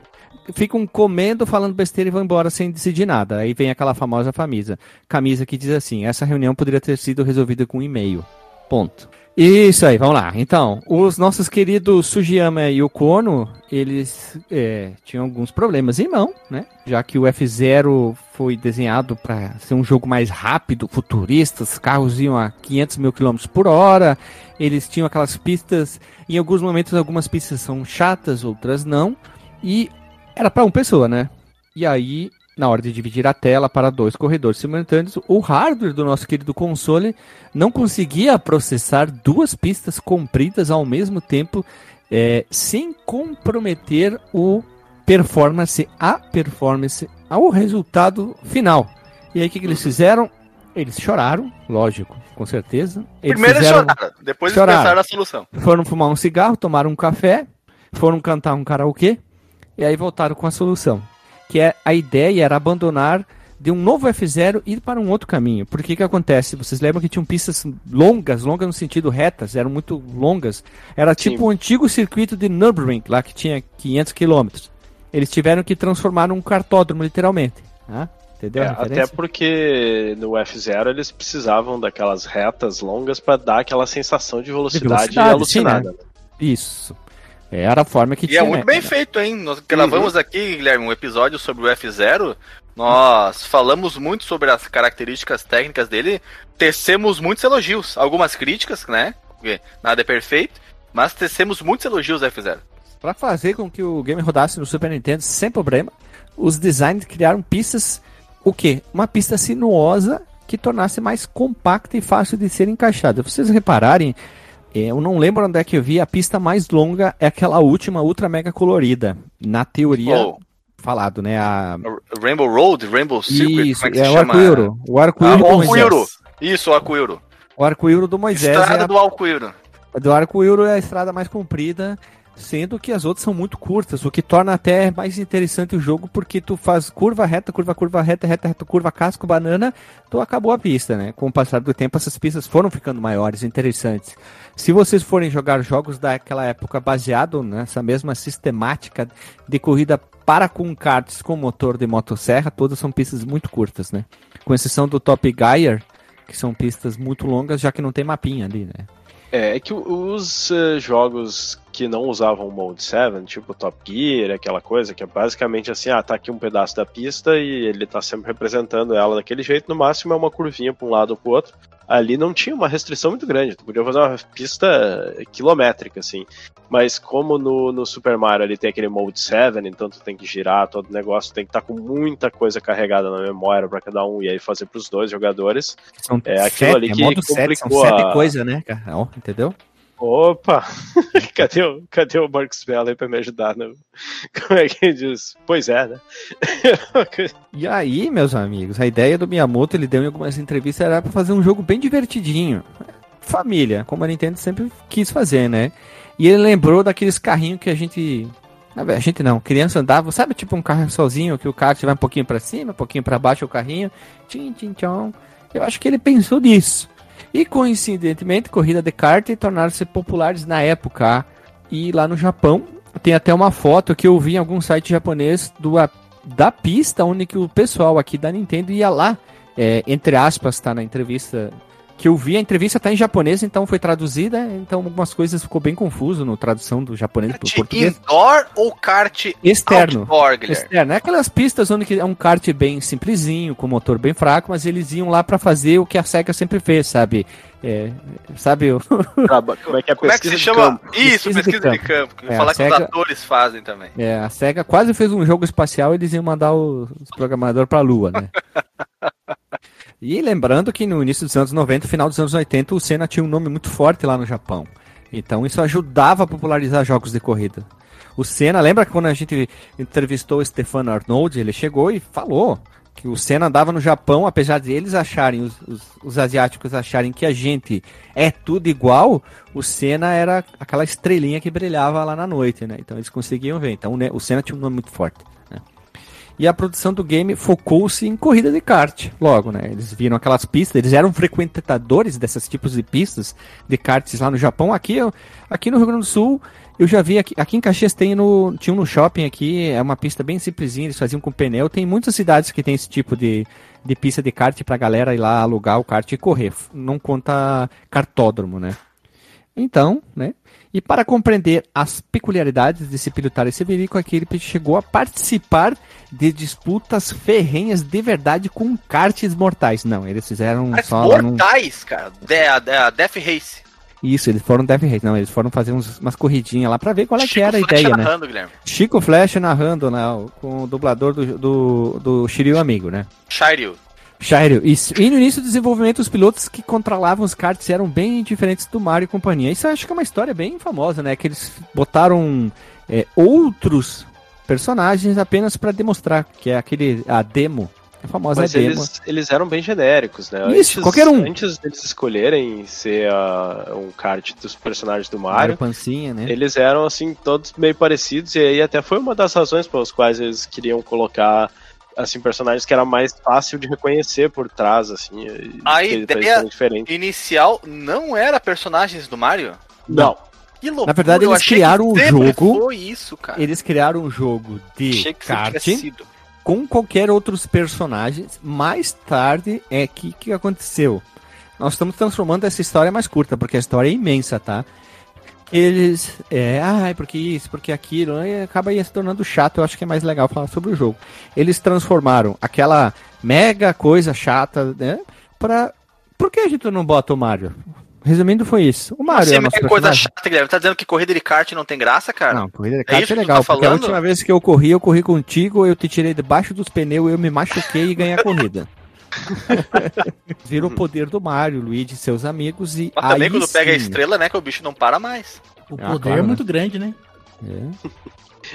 ficam comendo, falando besteira e vão embora sem decidir nada. Aí vem aquela famosa camisa. Camisa que diz assim: essa reunião poderia ter sido resolvida com um e-mail. Ponto. Isso aí, vamos lá. Então, os nossos queridos Sugiyama e Kono, eles é, tinham alguns problemas em mão, né? Já que o F0 foi desenhado para ser um jogo mais rápido, futurista, os carros iam a 500 mil quilômetros por hora, eles tinham aquelas pistas, em alguns momentos algumas pistas são chatas, outras não, e era para uma pessoa, né? E aí na hora de dividir a tela para dois corredores simultâneos, o hardware do nosso querido console não conseguia processar duas pistas compridas ao mesmo tempo, é, sem comprometer o performance, a performance, ao resultado final. E aí o que, que eles fizeram? Eles choraram, lógico, com certeza. Eles Primeiro eles fizeram- choraram, depois choraram. eles pensaram na solução. foram fumar um cigarro, tomaram um café, foram cantar um karaokê e aí voltaram com a solução. Que é a ideia era abandonar de um novo F0 e ir para um outro caminho. Por que que acontece? Vocês lembram que tinham pistas longas, longas no sentido retas, eram muito longas. Era tipo Sim. o antigo circuito de Nürburgring, lá que tinha 500 quilômetros. Eles tiveram que transformar num cartódromo, literalmente. tá? Entendeu? É, até porque no F0 eles precisavam daquelas retas longas para dar aquela sensação de velocidade, velocidade, alucinada. Isso. Era a forma que E tinha. é muito né? bem feito, hein? Nós gravamos aqui, Guilherme, um episódio sobre o F0. Nós falamos muito sobre as características técnicas dele, tecemos muitos elogios. Algumas críticas, né? Porque nada é perfeito, mas tecemos muitos elogios ao F0. Para fazer com que o game rodasse no Super Nintendo sem problema, os designers criaram pistas, o quê? Uma pista sinuosa que tornasse mais compacta e fácil de ser encaixada. Se vocês repararem, eu não lembro onde é que eu vi, a pista mais longa é aquela última ultra mega colorida. Na teoria, Oh, falado, né? A... Rainbow Road, Rainbow Circuit, Isso, é é o arco-íro. O Ah, arco-íro o do arco-íro. Moisés. Isso, o arco-íro. O arco-íro do Moisés é Estrada a do arco-íro. A do arco-íro é a estrada mais comprida, sendo que as outras são muito curtas, o que torna até mais interessante o jogo, porque tu faz curva reta, curva, curva reta, reta, reta, curva, casco, banana, tu acabou a pista, né? Com o passar do tempo, essas pistas foram ficando maiores, interessantes. Se vocês forem jogar jogos daquela época baseado nessa mesma sistemática de corrida para com karts com motor de motosserra, todas são pistas muito curtas, né? Com exceção do Top Gear, que são pistas muito longas, já que não tem mapinha ali, né? É, é que os eh, jogos que não usavam o Mode 7, tipo Top Gear, aquela coisa, que é basicamente assim, ah, tá aqui um pedaço da pista e ele tá sempre representando ela daquele jeito, no máximo é uma curvinha pra um lado ou pro outro. Ali não tinha uma restrição muito grande, tu podia fazer uma pista quilométrica, assim. Mas como no, no Super Mario ali tem aquele Mode 7, então tu tem que girar todo o negócio, tem que estar com muita coisa carregada na memória pra cada um, e aí fazer pros dois jogadores. São É aquilo ali que modo sete, são complicou sete a- coisas, né, cara? Entendeu? Opa! [LAUGHS] cadê, o, cadê o Marcos Mello aí pra me ajudar? Né? [LAUGHS] Como é que diz? Pois é, né? [LAUGHS] E aí, meus amigos, a ideia do Miyamoto, ele deu em algumas entrevistas, era pra fazer um jogo bem divertidinho. Família, como a Nintendo sempre quis fazer, né? E ele lembrou daqueles carrinhos que a gente. A gente não, criança andava, sabe tipo um carro sozinho, que o kart vai um pouquinho pra cima, um pouquinho pra baixo o carrinho, tchim, tchim, tchom. Eu acho que ele pensou nisso. E coincidentemente, corrida de kart tornaram-se populares na época. E lá no Japão, tem até uma foto que eu vi em algum site japonês do, da pista onde que o pessoal aqui da Nintendo ia lá. É, entre aspas, tá na entrevista que eu vi. A entrevista tá em japonês, então foi traduzida. Então algumas coisas ficou bem confuso no tradução do japonês pro Kart português. indoor ou kart Externo. outdoor, Guilherme? Externo. É aquelas pistas onde é um kart bem simplesinho, com motor bem fraco, mas eles iam lá pra fazer o que a SEGA sempre fez, sabe? É, sabe, o- [LAUGHS] Como é que é Como é que se de chama? campo? Isso, Pesquisa de pesquisa de campo. É, Falar a que os SEGA- atores fazem também. é, a SEGA quase fez um jogo espacial e eles iam mandar os, os programadores pra Lua, né? [LAUGHS] e lembrando que no início dos anos 90, final dos anos 80, o Senna tinha um nome muito forte lá no Japão. Então isso ajudava a popularizar jogos de corrida. O Senna, lembra que quando a gente entrevistou o Stefano Arnold, ele chegou e falou que o Senna andava no Japão, apesar de eles acharem, os, os, os asiáticos acharem que a gente é tudo igual, o Senna era aquela estrelinha que brilhava lá na noite, né? Então eles conseguiam ver. Então o Senna tinha um nome muito forte. E a produção do game focou-se em corrida de kart, logo, né? Eles viram aquelas pistas, eles eram frequentadores desses tipos de pistas de karts lá no Japão. Aqui, aqui no Rio Grande do Sul, Eu já vi aqui, aqui em Caxias tem no, tinha um no shopping aqui, é uma pista bem simplesinha, eles faziam com pneu. Tem muitas cidades que tem esse tipo de, de pista de kart pra galera ir lá alugar o kart e correr. Não conta cartódromo, né? Então, né? E para compreender as peculiaridades de se pilotar esse veículo, aqui ele chegou a participar de disputas ferrenhas de verdade com karts mortais. Não, eles fizeram Mas só lá num- mortais, cara. De, a Death Race. Isso, eles foram Death Race. Não, eles foram fazer uns- umas corridinhas lá pra ver qual é que era a Flecha ideia, né? narrando, Guilherme. Chico Flash narrando, né? Com o dublador do, do, do Shiryu Amigo, né? Shiryu. Shiryu, isso. E no início do desenvolvimento, os pilotos que controlavam os karts eram bem diferentes do Mario e companhia. Isso eu acho que é uma história bem famosa, né? Que eles botaram é, outros personagens apenas pra demonstrar, que é aquele a demo, a famosa Mas demo. eles, eles eram bem genéricos, né? Isso, qualquer um. Antes deles escolherem ser ah, um kart dos personagens do Mario Mario, Pancinha, né? eles eram, assim, todos meio parecidos, e aí até foi uma das razões pelas quais eles queriam colocar, assim, personagens que era mais fácil de reconhecer por trás, assim, e A ideia-. Inicial não era personagens do Mario? Não, Que loucura. Na verdade, eles criaram sempre jogo. Foi isso, cara. Eles criaram um jogo de kart com qualquer outros personagens. Mais tarde é que que aconteceu. Nós estamos transformando essa história mais curta, porque a história é imensa, tá? Eles, é, ah, porque isso, porque aquilo, acaba se tornando chato. Eu acho que é mais legal falar sobre o jogo. Eles transformaram aquela mega coisa chata, né? Pra. Por que a gente não bota o Mario? Resumindo, foi isso. O Mario Você é nosso é coisa personagem. chata, Guilherme. Tá dizendo que corrida de kart não tem graça, cara? Não, corrida de É kart é, tu legal, tá porque a última vez que eu corri, eu corri contigo, eu te tirei debaixo dos pneus, eu me machuquei e ganhei a corrida. [LAUGHS] Vira o poder do Mario, Luigi e seus amigos e Mas também aí quando pega a sim, estrela, né? Que o bicho não para mais. O Ah, poder claro, é né? muito grande, né? é.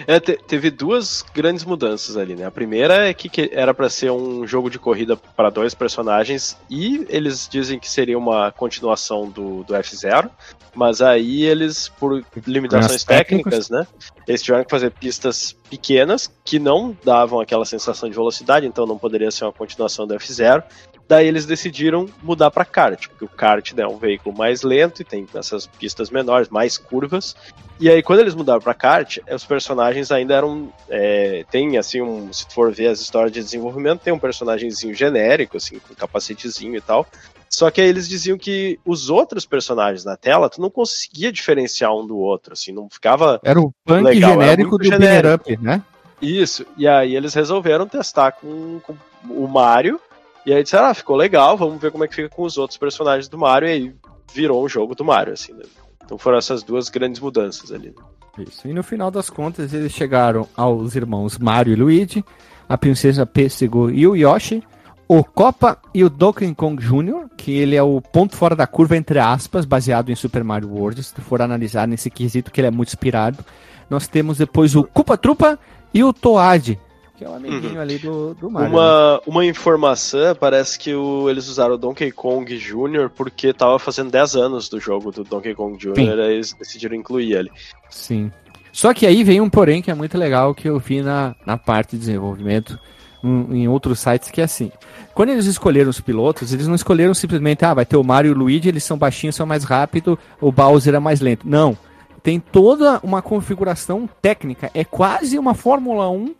É, te- teve duas grandes mudanças ali, né? A primeira é que, que era pra ser um jogo de corrida para dois personagens e eles dizem que seria uma continuação do, do F0, mas aí eles, por limitações As técnicas. técnicas, né? Eles tiveram que fazer pistas pequenas que não davam aquela sensação de velocidade, então não poderia ser uma continuação do F0. Daí eles decidiram mudar para kart, porque o kart né, é um veículo mais lento e tem essas pistas menores, mais curvas. E aí, quando eles mudaram pra kart, os personagens ainda eram. É, tem, assim, um. Se tu for ver as histórias de desenvolvimento, tem um personagemzinho genérico, assim, com capacetezinho e tal. Só que aí eles diziam que os outros personagens na tela, tu não conseguia diferenciar um do outro, assim, não ficava Era o punk Legal, genérico do genérico. Up, né? isso. E aí eles resolveram testar com, com o Mario. E aí disseram, ah, ficou legal, vamos ver como é que fica com os outros personagens do Mario. E aí virou um jogo do Mario, assim, né? Então foram essas duas grandes mudanças ali. Isso. E no final das contas, eles chegaram aos irmãos Mario e Luigi, a princesa Pêssego e o Yoshi, o Copa e o Donkey Kong Jr., que ele é o ponto fora da curva, entre aspas, baseado em Super Mario World, se tu for analisar nesse quesito que ele é muito inspirado. Nós temos depois o Cupa Trupa e o Toad, que é o amiguinho ali do, do Mario. né? Uma, uma informação, parece que o- eles usaram o Donkey Kong Jr. porque tava fazendo 10 anos do jogo do Donkey Kong Jr. Sim. aí eles decidiram incluir ele. Sim. Só que aí vem um porém que é muito legal que eu vi na, na parte de desenvolvimento um- em outros sites que é assim. Quando eles escolheram os pilotos, eles não escolheram simplesmente, ah, vai ter o Mario e o Luigi, eles são baixinhos, são mais rápidos, o Bowser é mais lento. Não. Tem toda uma configuração técnica. É quase uma Fórmula 1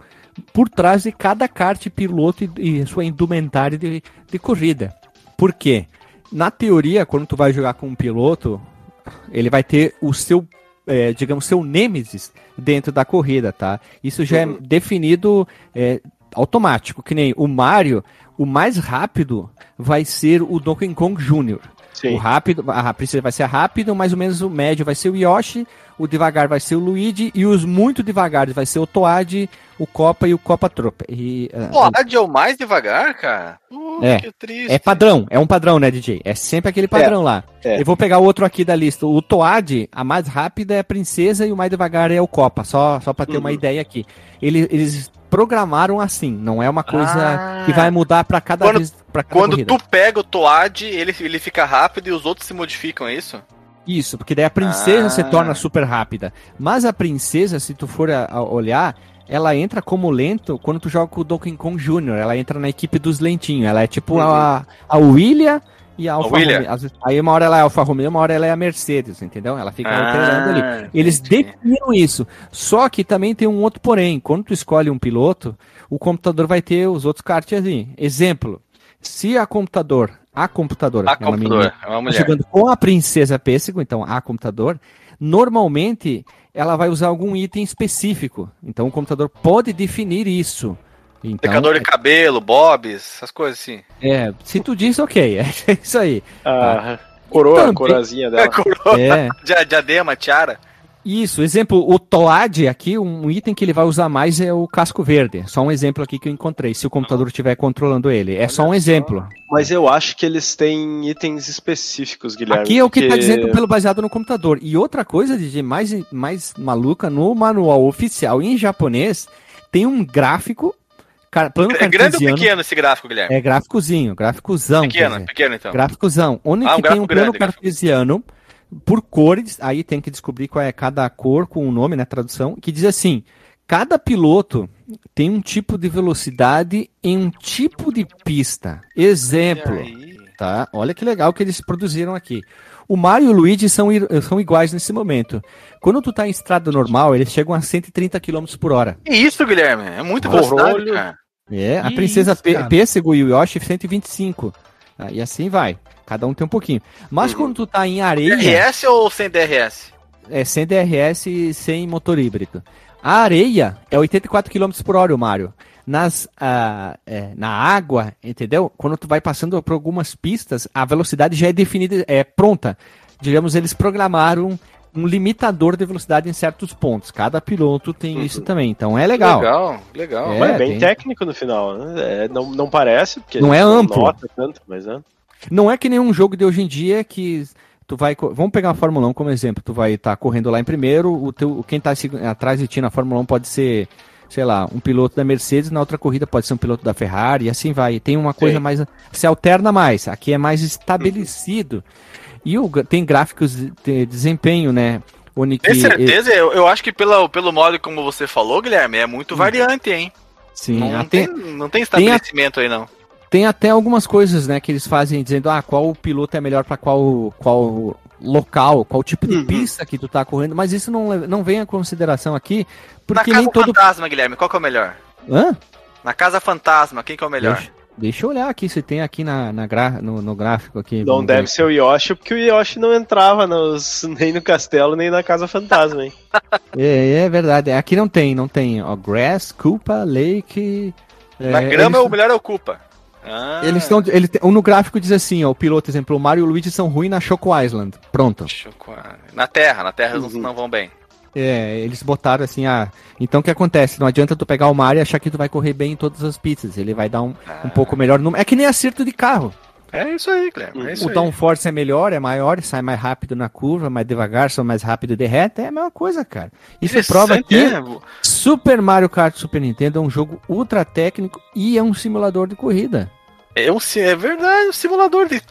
por trás de cada kart piloto e, e sua indumentária de, de corrida. Por quê? Na teoria, quando tu vai jogar com um piloto, ele vai ter o seu, é, digamos, seu nêmesis dentro da corrida, tá? Isso já é definido é, automático, que nem o Mario, o mais rápido vai ser o Donkey Kong Jr. Sim. O rápido, a princesa vai ser rápido, mais ou menos o médio vai ser o Yoshi, o devagar vai ser o Luigi e os muito devagares vai ser o Toad, o Copa e o Copa Tropa. E, ah, Pode é o mais devagar, cara? Uh, É. Que triste. é padrão, é um padrão, né, DJ? É sempre aquele padrão lá. é. Eu vou pegar o outro aqui da lista. O Toad, a mais rápida é a princesa e o mais devagar é o Copa. Só, só pra ter uma Uhum. ideia aqui. Ele- eles programaram assim, não é uma coisa Ah. que vai mudar pra cada Quando- vez. Pra cada Quando corrida. tu pega o Toad, ele, ele fica rápido e os outros se modificam, é isso? Isso, porque daí a princesa Ah. se torna super rápida. Mas a princesa, se tu for a- a olhar, ela entra como lento quando tu joga com o Donkey Kong Jr. Ela entra na equipe dos lentinhos. Ela é tipo a, a William e a Alfa. Romeo. Aí uma hora ela é a Alfa Romeo, uma hora ela é a Mercedes, entendeu? Ela fica Ah, alterando ali. Eles definiram isso. Só que também tem um outro porém. Quando tu escolhe um piloto, o computador vai ter os outros karts ali. Exemplo, se a computador, a computadora, A é uma computador, menina, é uma tá mulher. jogando com a princesa Pêssego, então a computador, normalmente ela vai usar algum item específico. Então o computador pode definir isso. Então, Secador de cabelo, bobs, essas coisas assim. é, se tu diz, ok, [LAUGHS] é isso aí. A coroa, Também- a coroazinha [LAUGHS] dela. Coroa, É, [LAUGHS] dia- diadema, tiara. isso. Exemplo, o Toad aqui, um item que ele vai usar mais é o casco verde. Só um exemplo aqui que eu encontrei, se o computador estiver controlando ele. É só um só. exemplo. Mas eu acho que eles têm itens específicos, Guilherme. Aqui é o que tá porque- dizendo pelo baseado no computador. E outra coisa, DJ, mais, mais maluca, no manual oficial em japonês, tem um gráfico, car- plano É grande ou cartesiano. pequeno esse gráfico, Guilherme? É gráficozão, gráficozão. pequeno, pequeno então. Gráficozão. Onde Ah, um que tem gráfico um plano grande, gráfico. cartesiano por cores, aí tem que descobrir qual é cada cor com o nome, né, tradução, que diz assim, cada piloto tem um tipo de velocidade em um tipo de pista. Exemplo, tá? Olha que legal que eles produziram aqui. O Mario e o Luigi são, são iguais nesse momento. Quando tu tá em estrada normal, eles chegam a 130 km por hora. Que isso, Guilherme? É Porolho. velocidade, cara. É, a princesa isso. Pêssego e o Yoshi 125. Ah, e assim vai. Cada um tem um pouquinho. Mas Uhum. quando tu tá em areia, DRS ou sem DRS? é sem DRS e sem motor híbrido. A areia é 84 km por hora, o Mario. Nas, ah, é, na água, entendeu? Quando tu vai passando por algumas pistas, a velocidade já é definida, é pronta. Digamos, eles programaram um limitador de velocidade em certos pontos. Cada piloto tem Uhum. isso também. Então é legal. Legal, legal. É, Mas é bem tem- técnico no final, né? É, não, não parece, porque Não é amplo. nota tanto, mas é. Não é que nenhum jogo de hoje em dia que tu vai. Vamos pegar a Fórmula 1 como exemplo. Tu vai estar correndo lá em primeiro, o teu, quem está atrás de ti na Fórmula 1 pode ser, sei lá, um piloto da Mercedes, na outra corrida pode ser um piloto da Ferrari, e assim vai. Tem uma coisa Sim. mais. Se alterna mais. Aqui é mais estabelecido. E o, tem gráficos de de desempenho, né? Onde Tem certeza? Eu, eu acho que pelo, pelo modo como você falou, Guilherme, é muito variante, hein? Sim, não, até- tem, não tem estabelecimento aí, não. Tem até algumas coisas, né, que eles fazem dizendo, ah, qual piloto é melhor para qual, qual local, qual tipo de Uhum. pista que tu tá correndo, mas isso não, não vem em consideração aqui, porque Na nem Casa todo... Fantasma, Guilherme, qual que é o melhor? Hã? Na Casa Fantasma, quem que é o melhor? Deixa, deixa eu olhar aqui se tem aqui na, na gra, no, no gráfico aqui. Não deve ver. ser o Yoshi, porque o Yoshi não entrava nos, [LAUGHS] nem no castelo, nem na Casa Fantasma, hein? [LAUGHS] É, é verdade, aqui não tem, não tem, ó, Grass, Culpa, Lake... é, Na grama, eles- o melhor é o Culpa. Ah, Eles estão. Ele, no gráfico diz assim, ó, o piloto, exemplo, o Mario e o Luigi são ruins na Choco Island. Pronto. Chocolate. Na Terra, na Terra eles Uhum. não vão bem. É, eles botaram assim, ah, então o que acontece? Não adianta tu pegar o Mario e achar que tu vai correr bem em todas as pistas. Ele vai dar um, um pouco melhor número. É que nem acerto de carro. É isso aí, Guilherme. É isso o downforce é melhor, é maior, sai mais rápido na curva, mais devagar, sai mais rápido de reta. É a mesma coisa, cara. Isso prova que Interessante, é. Super Mario Kart Super Nintendo é um jogo ultra técnico e é um simulador de corrida. É, um, é verdade, um simulador de,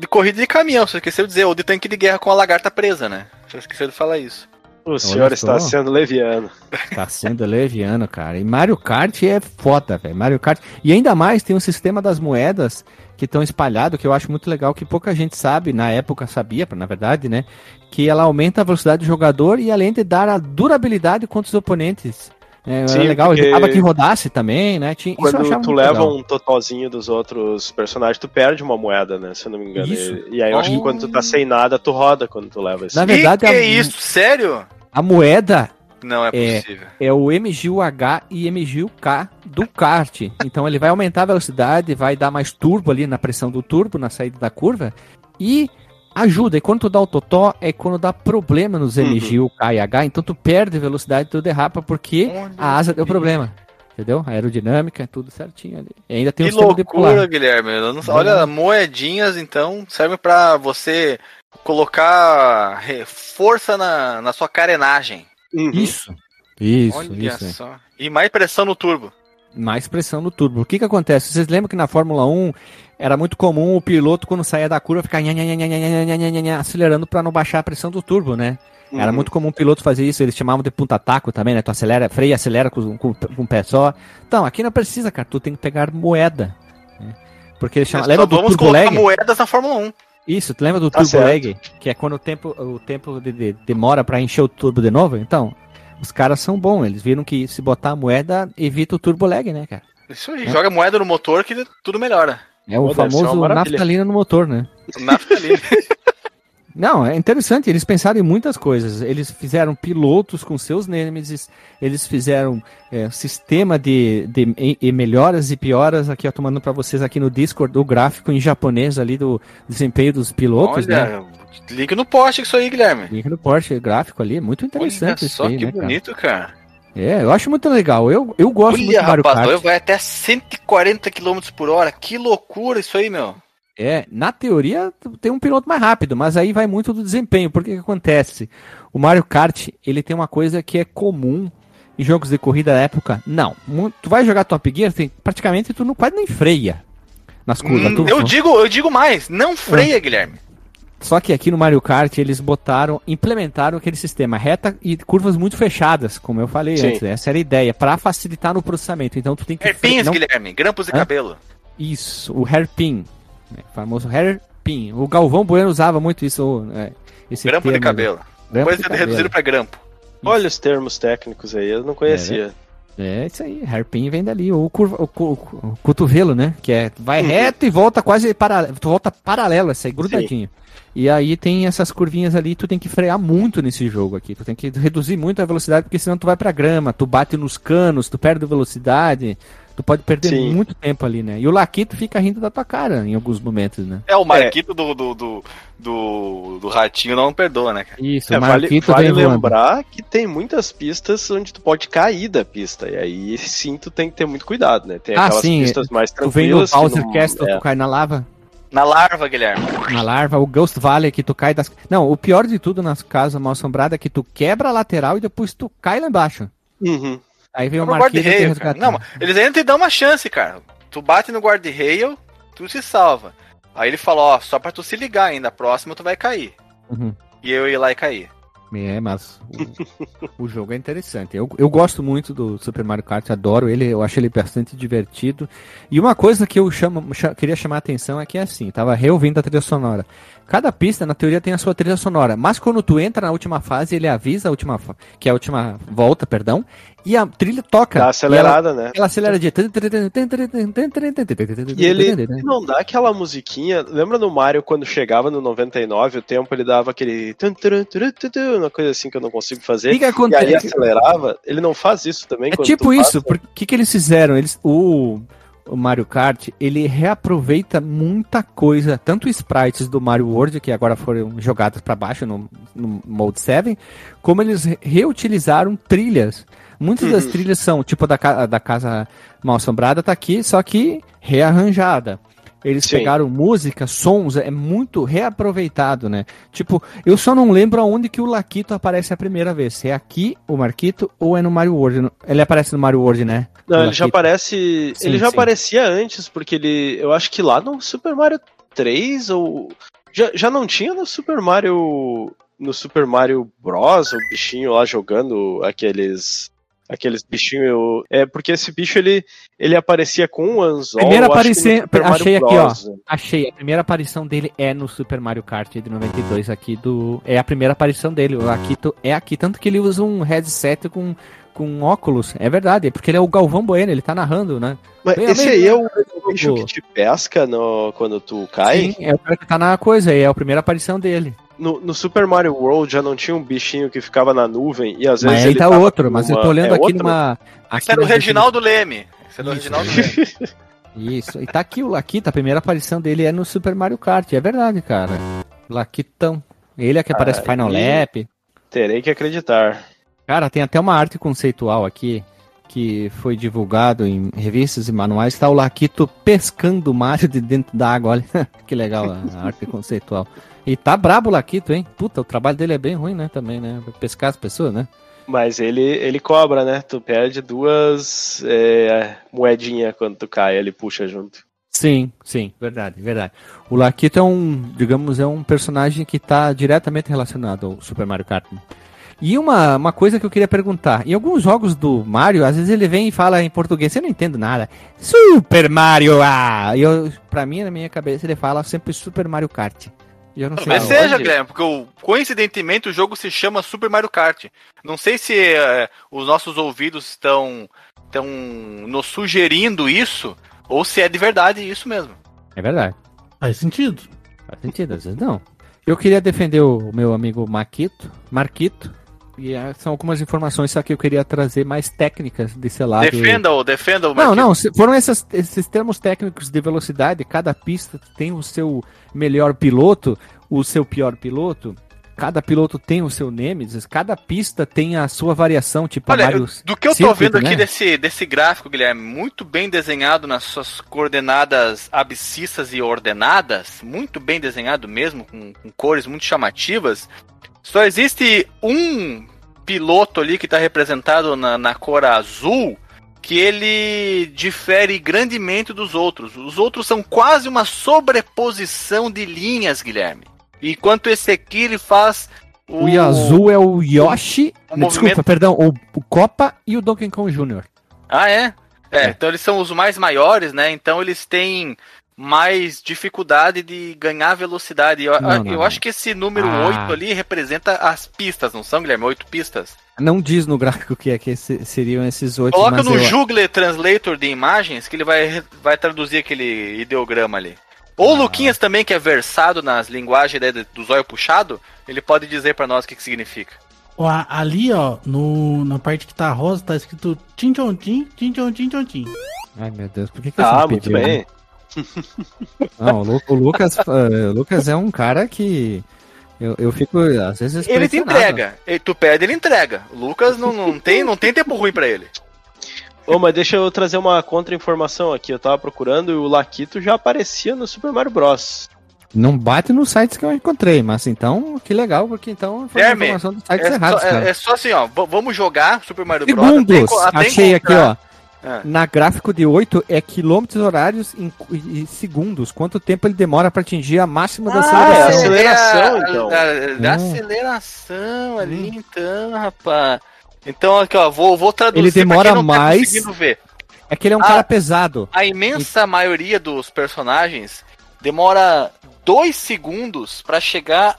de corrida de caminhão. Você esqueceu de dizer, ou de tanque de guerra com a lagarta presa, né? Você esqueceu de falar isso. O senhor está sendo leviano. Tá sendo leviano, cara. E Mario Kart é foda, velho. Mario Kart. E ainda mais tem um sistema das moedas que estão espalhado, que eu acho muito legal, que pouca gente sabe, na época sabia, na verdade, né? Que ela aumenta a velocidade do jogador e além de dar a durabilidade contra os oponentes. É, Sim, era legal, evitava que rodasse também, né? Tinha, isso eu Quando tu leva legal. um totozinho dos outros personagens, tu perde uma moeda, né? Se eu não me engano. Isso. E, e aí eu acho que Oh. quando tu tá sem nada, tu roda quando tu leva esse. Na verdade, que, a- é isso? Sério? A moeda Não é É. possível. é o MGU-H e MGU-K do kart. Então ele vai aumentar a velocidade, vai dar mais turbo ali na pressão do turbo, na saída da curva. E ajuda. E quando tu dá o totó, é quando dá problema nos Uhum. MGU, K e H. Então tu perde velocidade, tu derrapa, porque Olha a asa deu problema. Entendeu? A aerodinâmica, tudo certinho ali. E ainda tem Que de loucura, pular. Guilherme. Eu não- olha, moedinhas, então, servem pra você colocar força na, na sua carenagem. Uhum. Isso. Isso, olha isso. é. só. E mais pressão no turbo mais pressão no turbo. O que que acontece? Vocês lembram que na Fórmula 1 era muito comum o piloto quando saía da curva ficar acelerando para não baixar a pressão do turbo, né? Uhum. Era muito comum o piloto fazer isso, eles chamavam de punta-taco também, né? Tu acelera, freia, acelera com, com, com um pé só. Então, aqui não precisa, cara, tu tem que pegar moeda. Né? Porque eles chamam. Lembra do vamos turbo lag? moedas na Fórmula 1. Isso, tu lembra do tá turbo certo. lag? Que é quando o tempo, o tempo de, de, demora para encher o turbo de novo? Então, os caras são bons. Eles viram que se botar a moeda, evita o Turbo Lag, né, cara? Isso aí, joga moeda no motor que tudo melhora. É o Pô, ser famoso naftalina no motor, né? Naftalina. [LAUGHS] Não, é interessante, eles pensaram em muitas coisas. Eles fizeram pilotos com seus Nemesis, eles fizeram é, sistema de, de e- e melhoras e pioras. Aqui, ó, tomando para vocês aqui no Discord o gráfico em japonês ali do desempenho dos pilotos, né? Olha, liga no poste isso aí, Guilherme. Link no Porsche gráfico ali, muito Olha interessante isso só aí, que né, bonito, cara. É, eu acho muito legal. Eu, eu gosto muito Olha, do Mario rapaz, Kart. vai até 140 km por hora. Que loucura isso aí, meu. É, na teoria tem um piloto mais rápido, mas aí vai muito do desempenho. Porque que acontece? O Mario Kart, ele tem uma coisa que é comum em jogos de corrida da época. Não, tu vai jogar Top Gear, tem, praticamente tu não quase nem freia nas curvas. Hum, tu- eu digo, eu digo mais, não freia, Guilherme. Só que aqui no Mario Kart eles botaram, implementaram aquele sistema reta e curvas muito fechadas, como eu falei Sim. antes. Essa era a ideia, para facilitar no processamento. Então tu tem que Hairpins, não- Guilherme, grampos de Hã? cabelo. Isso, o hairpin. né, famoso hairpin. O Galvão Bueno usava muito isso. é, esse Grampo de termo, cabelo. Grampo Depois de de cabelo. reduzido pra grampo. Olha os termos técnicos aí, eu não conhecia. É isso aí, hairpin vem dali. O, curva, o, cu- o cotovelo, né? Que é vai Uhum. reto e volta quase paralelo. Tu volta paralelo, essa aí, grudadinho. E aí tem essas curvinhas ali, tu tem que frear muito nesse jogo aqui. Tu tem que reduzir muito a velocidade, porque senão tu vai pra grama, tu bate nos canos, tu perde velocidade, tu pode perder Sim. muito tempo ali, né? E o Laquito fica rindo da tua cara em alguns momentos, né? É, o Marquito do, do, do, do, do ratinho não perdoa, né, cara? Isso, É, o vale Marquito vale voando. lembrar que tem muitas pistas onde tu pode cair da pista. E aí [LAUGHS] sim tu tem que ter muito cuidado, né? Tem Ah, aquelas sim, pistas mais Tu vem no tranquilas. que Bowser não- Castle, é. tu cai na lava. Na larva, Guilherme. Na larva, o Ghost Valley que tu cai das. Não, o pior de tudo nas casas mal assombradas é que tu quebra a lateral e depois tu cai lá embaixo. Uhum. Aí vem É o Marquinhos e. Não, eles ainda te dão uma chance, cara. Tu bate no guarda-rail, tu se salva. Aí ele falou, ó, só pra tu se ligar ainda, a próxima tu vai cair. Uhum. E eu ia lá e cair. É, mas o, o jogo é interessante. Eu, eu gosto muito do Super Mario Kart, adoro ele, eu acho ele bastante divertido. E uma coisa que eu chamo, cha- queria chamar a atenção é que é assim, tava reouvindo a trilha sonora. Cada pista, na teoria, tem a sua trilha sonora, mas quando tu entra na última fase, ele avisa a última, que é a última volta, perdão, e a trilha toca. Dá E acelerada, né? Ela, ela acelera de. E ele não dá aquela musiquinha. Lembra no Mario quando chegava no 99, o tempo ele dava aquele. Uma coisa assim que eu não consigo fazer. Que, que E aí acelerava. Ele não faz isso também É tipo isso, o que, que eles fizeram? Eles, o, o Mario Kart, ele reaproveita muita coisa, tanto sprites do Mario World, que agora foram jogados para baixo no, no Mode 7, como eles re- reutilizaram trilhas. Muitas das Uhum. trilhas são, tipo da, ca- da Casa Mal Assombrada, tá aqui, só que rearranjada. Eles Sim. pegaram música, sons, é muito reaproveitado, né? Tipo, eu só não lembro aonde que o Laquito aparece a primeira vez. Se é aqui, o Marquito, ou é no Mario World. Ele aparece no Mario World, né? Não, O ele já aparece. Sim, ele já sim. aparecia antes, porque ele. Eu acho que lá no Super Mario 3 ou. Já, já não tinha no Super Mario. No Super Mario Bros. o bichinho lá jogando aqueles. Aqueles bichinhos. É porque esse bicho ele, ele aparecia com um anzol. Primeira Mario achei aqui, ó. Achei, a primeira aparição dele é no Super Mario Kart de 92 aqui do... É a primeira aparição dele, o Laquito é aqui, tanto que ele usa um headset com, com óculos, é verdade, porque ele é o Galvão Bueno, ele tá narrando, né? Mas Bem, esse aí é o bicho que te pesca no, quando tu cai. Sim, é o cara que tá na coisa, é a primeira aparição dele. No, no Super Mario World já não tinha um bichinho que ficava na nuvem e às vezes Mas aí ele tá tava outro, mas eu tô olhando é aqui outro? numa... Aqui Esse é do nas Reginaldo Leme. Esse é do Isso. Reginaldo [LAUGHS] Leme. Isso, e tá aqui o Laquito, a primeira aparição dele é no Super Mario Kart, é verdade, cara. Laquitão. Ele é que aparece Ah, Final e- Lap. Terei que acreditar. Cara, tem até uma arte conceitual aqui que foi divulgado em revistas e manuais. Tá o Laquito pescando o Mario de dentro da água, olha. [LAUGHS] que legal a arte conceitual. E tá brabo o Laquito, hein? Puta, o trabalho dele é bem ruim, né? Também, né? Pescar as pessoas, né? Mas ele, ele cobra, né? Tu perde duas é, moedinhas quando tu cai, ele puxa junto. Sim, sim, verdade, verdade. O Laquito é um, digamos, é um personagem que tá diretamente relacionado ao Super Mario Kart. E uma, uma coisa que eu queria perguntar: em alguns jogos do Mario, às vezes ele vem e fala em português, eu não entendo nada. Super Mario! Ah! E eu, pra mim, na minha cabeça, ele fala sempre Super Mario Kart. E eu não sei Talvez aonde. seja, Guilherme, porque o- coincidentemente o jogo se chama Super Mario Kart. Não sei se eh, os nossos ouvidos estão, estão nos sugerindo isso, ou se é de verdade isso mesmo. É verdade. Faz sentido. Faz sentido, às vezes não. Eu queria defender o meu amigo Marquito, Marquito, e ah, são algumas informações só que eu queria trazer mais técnicas desse lado. Defenda-o, defenda-o. Não, não, se- foram essas- esses termos técnicos de velocidade, cada pista tem o seu melhor piloto, o seu pior piloto, cada piloto tem o seu Nemesis, cada pista tem a sua variação, tipo Olha, Mario do que eu tô Circuit, vendo aqui né? desse, desse gráfico, Guilherme, muito bem desenhado nas suas coordenadas abscissas e ordenadas, muito bem desenhado mesmo, com, com cores muito chamativas. Só existe um piloto ali que está representado na, na cor azul, que ele difere grandemente dos outros. Os outros são quase uma sobreposição de linhas, Guilherme. Enquanto esse aqui ele faz O azul é o Yoshi, o desculpa, movimento- perdão, o, o Copa e o Donkey Kong Jr. Ah, é? é? É. então eles são os mais maiores, né? Então eles têm mais dificuldade de ganhar velocidade. Eu, Não, não, eu não. acho que esse número Ah. 8 ali representa as pistas, não são, Guilherme? Oito pistas. Não diz no gráfico que é que esse- seriam esses oito, Coloca mas no eu- Google Translator de imagens que ele vai, vai traduzir aquele ideograma ali. Ou o Ah. Luquinhas também, que é versado nas linguagens né, do zóio puxado, ele pode dizer pra nós o que, que significa. Ó, ali, ó, no, na parte que tá rosa, tá escrito Tim Tchon Tim. Ai meu Deus, por que, que você Ah, me muito pediu, bem. né? [LAUGHS] Não, o, Lu- o Lucas, eh, o Lucas é um cara que eu, eu fico às vezes Ele te entrega. Ele- Tu pede, ele entrega. O Lucas não, não, tem, não tem tempo ruim pra ele. Ô, mas deixa eu trazer uma contra-informação aqui. Eu tava procurando e o Laquito já aparecia no Super Mario Bros. Não bate nos sites que eu encontrei, mas então, que legal, porque então foi informação dos sites É errados, só, é- cara. é só assim, ó. Vamos jogar Super Mario Bros. Segundos, até enco- até achei aqui, ó. Ah. Na gráfico de 8 é quilômetros horários em, e segundos. Quanto tempo ele demora para atingir a máxima da é aceleração? aceleração, é a- então. a- a- a Hum. aceleração ali, então, rapaz. Então, aqui, ó, vou, vou traduzir. Ele pra quem demora não tá mais- conseguindo ver. É que ele é um Ah. cara pesado. A imensa maioria dos personagens demora 2 segundos pra chegar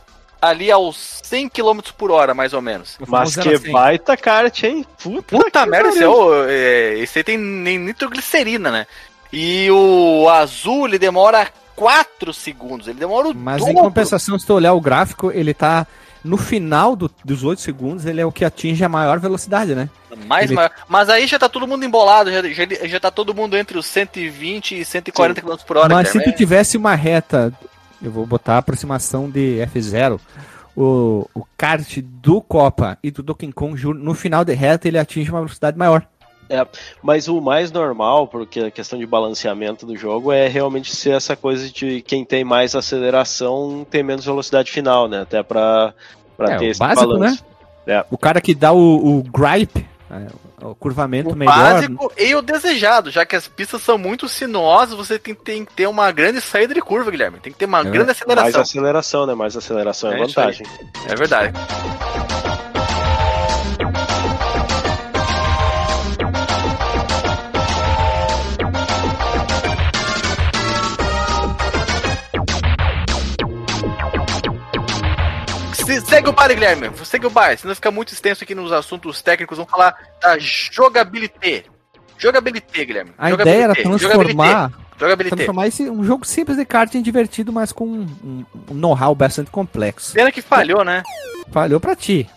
ali aos 100 km por hora, mais ou menos. Mas que baita kart, hein? Puta, Puta merda, esse, é o, é, esse aí tem nem nitroglicerina, né? E o azul, ele demora 4 segundos. Ele demora o Mas em dobro. compensação, se tu olhar o gráfico, ele tá no final do- dos 8 segundos, ele é o que atinge a maior velocidade, né? Mais Ele- maior. Mas aí já tá todo mundo embolado, já, já, já tá todo mundo entre os 120 e 140 km por hora. Mas se tu tivesse uma reta, eu vou botar a aproximação de F0, o, o kart do Copa e do Donkey Kong no final de reta ele atinge uma velocidade maior. Mas o mais normal, porque a questão de balanceamento do jogo é realmente ser essa coisa de quem tem mais aceleração tem menos velocidade final, né? Até pra, pra É, ter esse básico, balanço. O cara que dá o, o gripe, é, o curvamento O melhor. básico e o desejado, já que as pistas são muito sinuosas, você tem, tem que ter uma grande saída de curva, Guilherme. Tem que ter uma É. grande Mais aceleração. aceleração, né? Mais aceleração é, É vantagem. É verdade. Se- Segue o baile, Guilherme. Segue o baile. Senão fica muito extenso aqui nos assuntos técnicos. Vamos falar da jogabilidade. Jogabilidade, Guilherme. A Jogabilité, ideia era transformar, Jogabilité. Jogabilité. transformar esse, um jogo simples de kart em divertido, mas com um, um know-how bastante complexo. Pena que falhou, né? Falhou pra ti.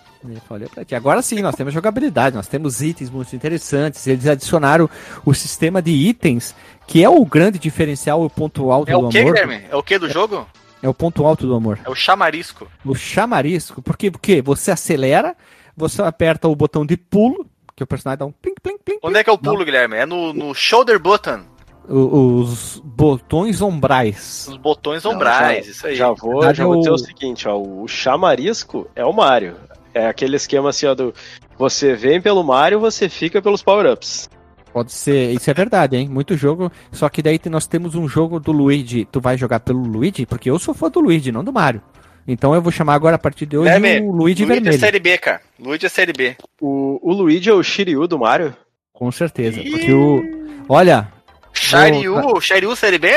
Falhou pra ti. Agora sim, nós temos jogabilidade, nós temos itens muito interessantes. Eles adicionaram o sistema de itens, que é o grande diferencial, o ponto alto É do o que, amor. Guilherme? É o que do jogo? É o ponto alto do amor. É o chamarisco. O chamarisco. Porque, porque você acelera, você aperta o botão de pulo, que o personagem dá um plim, plim, plim. Onde é que é o pulo, Guilherme? É no, no shoulder button. O- Os botões ombrais. Os botões Não, ombrais, já, isso aí. Já vou, já vou dizer o- o seguinte, ó, o chamarisco é o Mario. É aquele esquema assim, ó, do você vem pelo Mario, você fica pelos power-ups. Pode ser, isso é verdade, hein? Muito jogo. Só que daí nós temos um jogo do Luigi. Tu vai jogar pelo Luigi? Porque eu sou fã do Luigi, não do Mario. Então eu vou chamar agora a partir de hoje o Luigi Luigi é Vermelho. Série B, cara. Luigi é Série B. O, o Luigi é o Shiryu do Mario? Com certeza. Porque o. Olha, Shiryu, Shiryu Série B?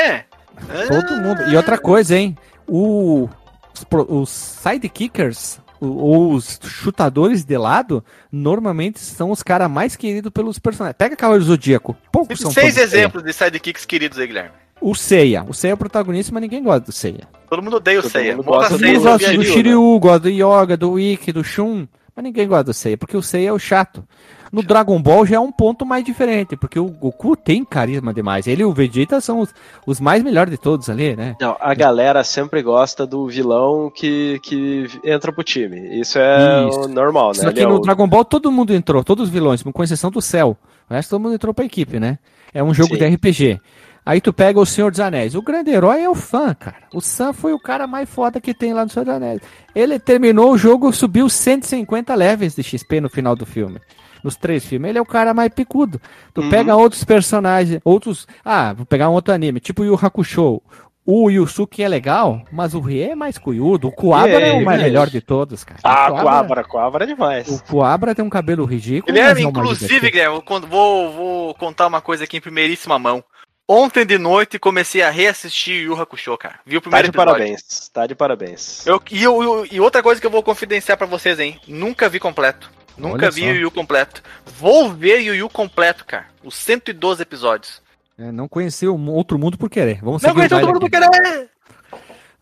todo mundo. E outra coisa, hein? O, os, os sidekickers, o- ou os chutadores de lado, normalmente são os caras mais queridos pelos personagens. Pega Cavaleiro do Zodíaco. Poucos são Seis do exemplos de sidekicks queridos aí, Guilherme. O Seiya. O Seiya é o protagonista, mas ninguém gosta do Seiya. Todo mundo odeia o Todo Seiya. mundo Monta gosta Todo do mundo gosta do disso? Shiryu, gosta do Yoga, do Ikki, do Shun, mas ninguém gosta do Seiya, porque o Seiya é o chato. No Dragon Ball já é um ponto mais diferente, porque o Goku tem carisma demais. Ele e o Vegeta são os, os mais melhores de todos ali, né? Não, a galera sempre gosta do vilão que, que entra pro time. Isso é Isso. normal, né? Só que é no o- Dragon Ball todo mundo entrou, todos os vilões, com exceção do Cell. O resto todo mundo entrou pra equipe, né? É um jogo Sim. de RPG. Aí tu pega o Senhor dos Anéis. O grande herói é o Fã, cara. O Sam foi o cara mais foda que tem lá no Senhor dos Anéis. Ele terminou o jogo, subiu 150 levels de XP no final do filme. Nos três filmes. Ele é o cara mais picudo. Tu Uhum. pega outros personagens, outros. Ah, vou pegar um outro anime, tipo o Yu Hakusho. O Yusuke é legal, mas o Rie é mais cuiudo. O Kuwabara é o mais melhor de todos, cara. Ah, O Coabra, Coabra é demais. o Coabra tem um cabelo ridículo. Guilherme, mas é o mais inclusive. Guilherme, vou, vou contar uma coisa aqui em primeiríssima mão. Ontem de noite comecei a reassistir Yu Hakusho, cara. Vi o Tá primeiro de episódio. parabéns. Tá de parabéns. Eu, e, eu- e outra coisa que eu vou confidenciar pra vocês, hein? Nunca vi completo. Nunca Olha vi o Yu completo. Vou ver o Yu completo, cara. Os 112 episódios. É, não conheceu um outro mundo por querer. Vamos Não o todo baile mundo aqui. querer!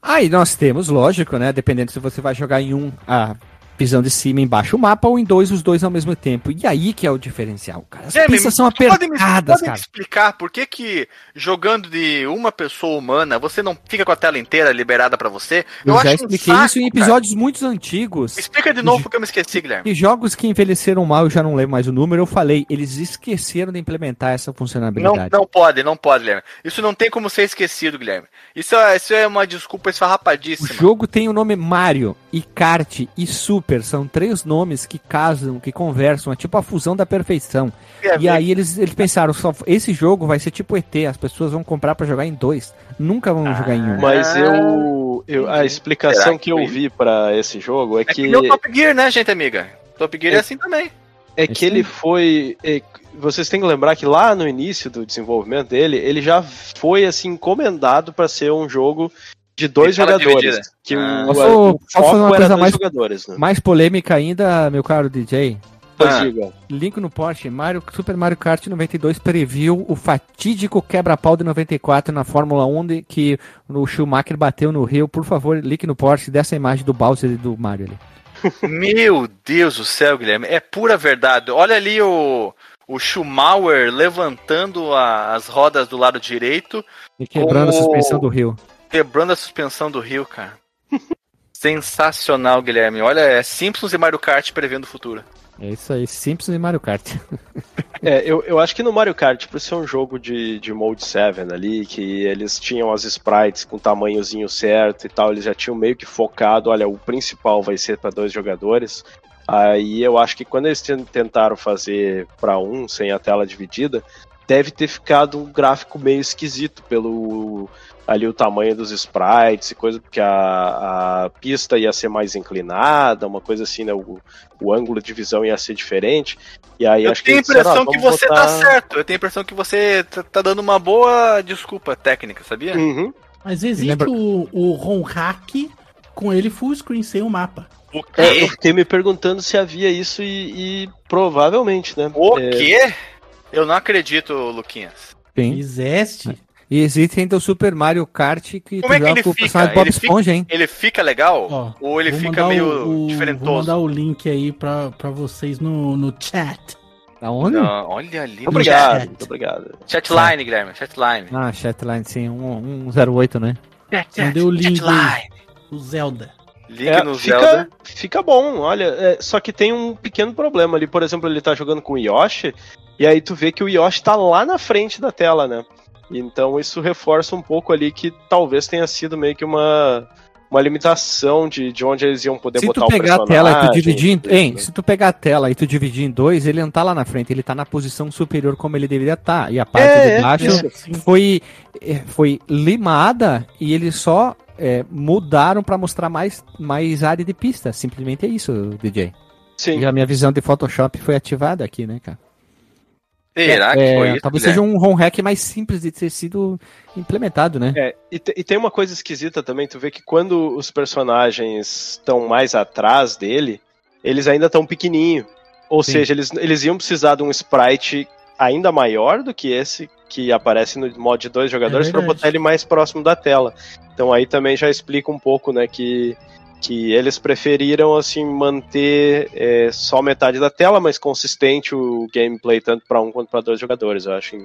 Aí nós temos, lógico, né? Dependendo se você vai jogar em um a visão de cima e embaixo o mapa ou em dois os dois ao mesmo tempo. E aí que é o diferencial, cara. As Guilherme, pistas são tu pode me, apertadas, pode me cara. explicar por que que jogando de uma pessoa humana, você não fica com a tela inteira liberada pra você? Eu, já um expliquei saco, isso em cara. episódios muito antigos. Explica de novo porque eu me esqueci, Guilherme. E jogos que envelheceram mal, eu já não lembro mais o número, eu falei, eles esqueceram de implementar essa Não, funcionalidade. não pode, não pode, Guilherme. Isso não tem como ser esquecido, Guilherme. Isso é, isso é uma desculpa O esfarrapadíssima. jogo tem o nome Mario e Kart e Super, são três nomes que casam, que conversam, é tipo a fusão da perfeição. E aí eles, eles pensaram, só, esse jogo vai ser tipo ET, as pessoas vão comprar pra jogar em dois, nunca vão jogar em um. Mas eu, eu a explicação Será que que eu vi pra esse jogo é É que que nem o Top Gear, né, gente amiga? Top Gear é, É- assim também. é que ele foi é, vocês têm que lembrar que lá no início do desenvolvimento dele, ele já foi assim encomendado pra ser um jogo de dois jogadores, dividida. que Ah. o, Posso- o posso fazer uma coisa mais- jogadores, né? Mais polêmica ainda, meu caro DJ. Ah. Link no Porsche, Mario, Super Mario Kart 92 previu o fatídico quebra-pau de 94 na Fórmula 1 de, que o Schumacher bateu no Rio. Por favor, link no Porsche dessa imagem do Bowser e do Mario ali. [LAUGHS] Meu Deus do céu, Guilherme. É pura verdade. Olha ali o, o Schumacher levantando a- as rodas do lado direito, E quebrando a suspensão do Rio. Quebrando a suspensão do rio, cara. [LAUGHS] Sensacional, Guilherme. Olha, é Simpsons e Mario Kart prevendo o futuro. É isso aí, Simpsons e Mario Kart. [LAUGHS] É, eu, eu acho que no Mario Kart, por ser um jogo de, de Mode 7 ali, que eles tinham as sprites com tamanhozinho certo e tal, eles já tinham meio que focado, olha, o principal vai ser para dois jogadores. Aí eu acho que quando eles ten- tentaram fazer para um, sem a tela dividida, deve ter ficado um gráfico meio esquisito pelo ali o tamanho dos sprites e coisa, porque a, a pista ia ser mais inclinada, uma coisa assim, né? O, o ângulo de visão ia ser diferente. E aí Eu acho tenho a eles disseram, impressão "Ah, que você botar- tá certo. Eu tenho a impressão que você tá, tá dando uma boa desculpa técnica, sabia? Uhum. Mas existe Lembra- o, o ROM hack com ele full screen, sem o mapa. O É, eu quê? fiquei me perguntando se havia isso e, e provavelmente, né? O É, quê? Eu não acredito, Luquinhas. Sim. Existe. E existe ainda o Super Mario Kart que Como tu é que joga ele com o fica? personagem Bob Ele fica- Esponja, hein? Ele fica legal? Ó, ou ele fica meio o- o- Vou diferentoso? mandar o link aí pra, pra vocês no, no chat. Da onde? Não, olha ali. Obrigado, chat. muito obrigado. Chatline, Guilherme, chatline. Ah, Chatline, sim, um, 108, né? Mandei o link Chatline. O Zelda. Link É, no fica, Zelda. fica bom, olha, é, só que tem um pequeno problema ali, por exemplo, ele tá jogando com o Yoshi, e aí tu vê que o Yoshi tá lá na frente da tela, né? Então isso reforça um pouco ali que talvez tenha sido meio que uma uma limitação de, de onde eles iam poder Se botar tu o pegar a tela e tu dividir em, hein, isso, se tu pegar a tela e tu dividir em dois, ele não tá lá na frente, ele tá na posição superior como ele deveria estar. E a parte É, de é, baixo é. foi é, foi limada e eles só é, mudaram pra mostrar mais mais área de pista. Simplesmente é isso, DJ. Sim. E a minha visão de Photoshop foi ativada aqui, né, cara? Será que É, foi isso? talvez seja um home hack mais simples de ter sido implementado, né? É, e, te- e tem uma coisa esquisita também, tu vê que quando os personagens estão mais atrás dele, eles ainda estão pequenininho. Ou Sim. seja, eles, eles iam precisar de um sprite ainda maior do que esse que aparece no modo de dois jogadores para verdade. botar ele mais próximo da tela. Então aí também já explica um pouco, né, que que eles preferiram assim manter é, só metade da tela, mas consistente o gameplay tanto para um quanto para dois jogadores. Eu acho,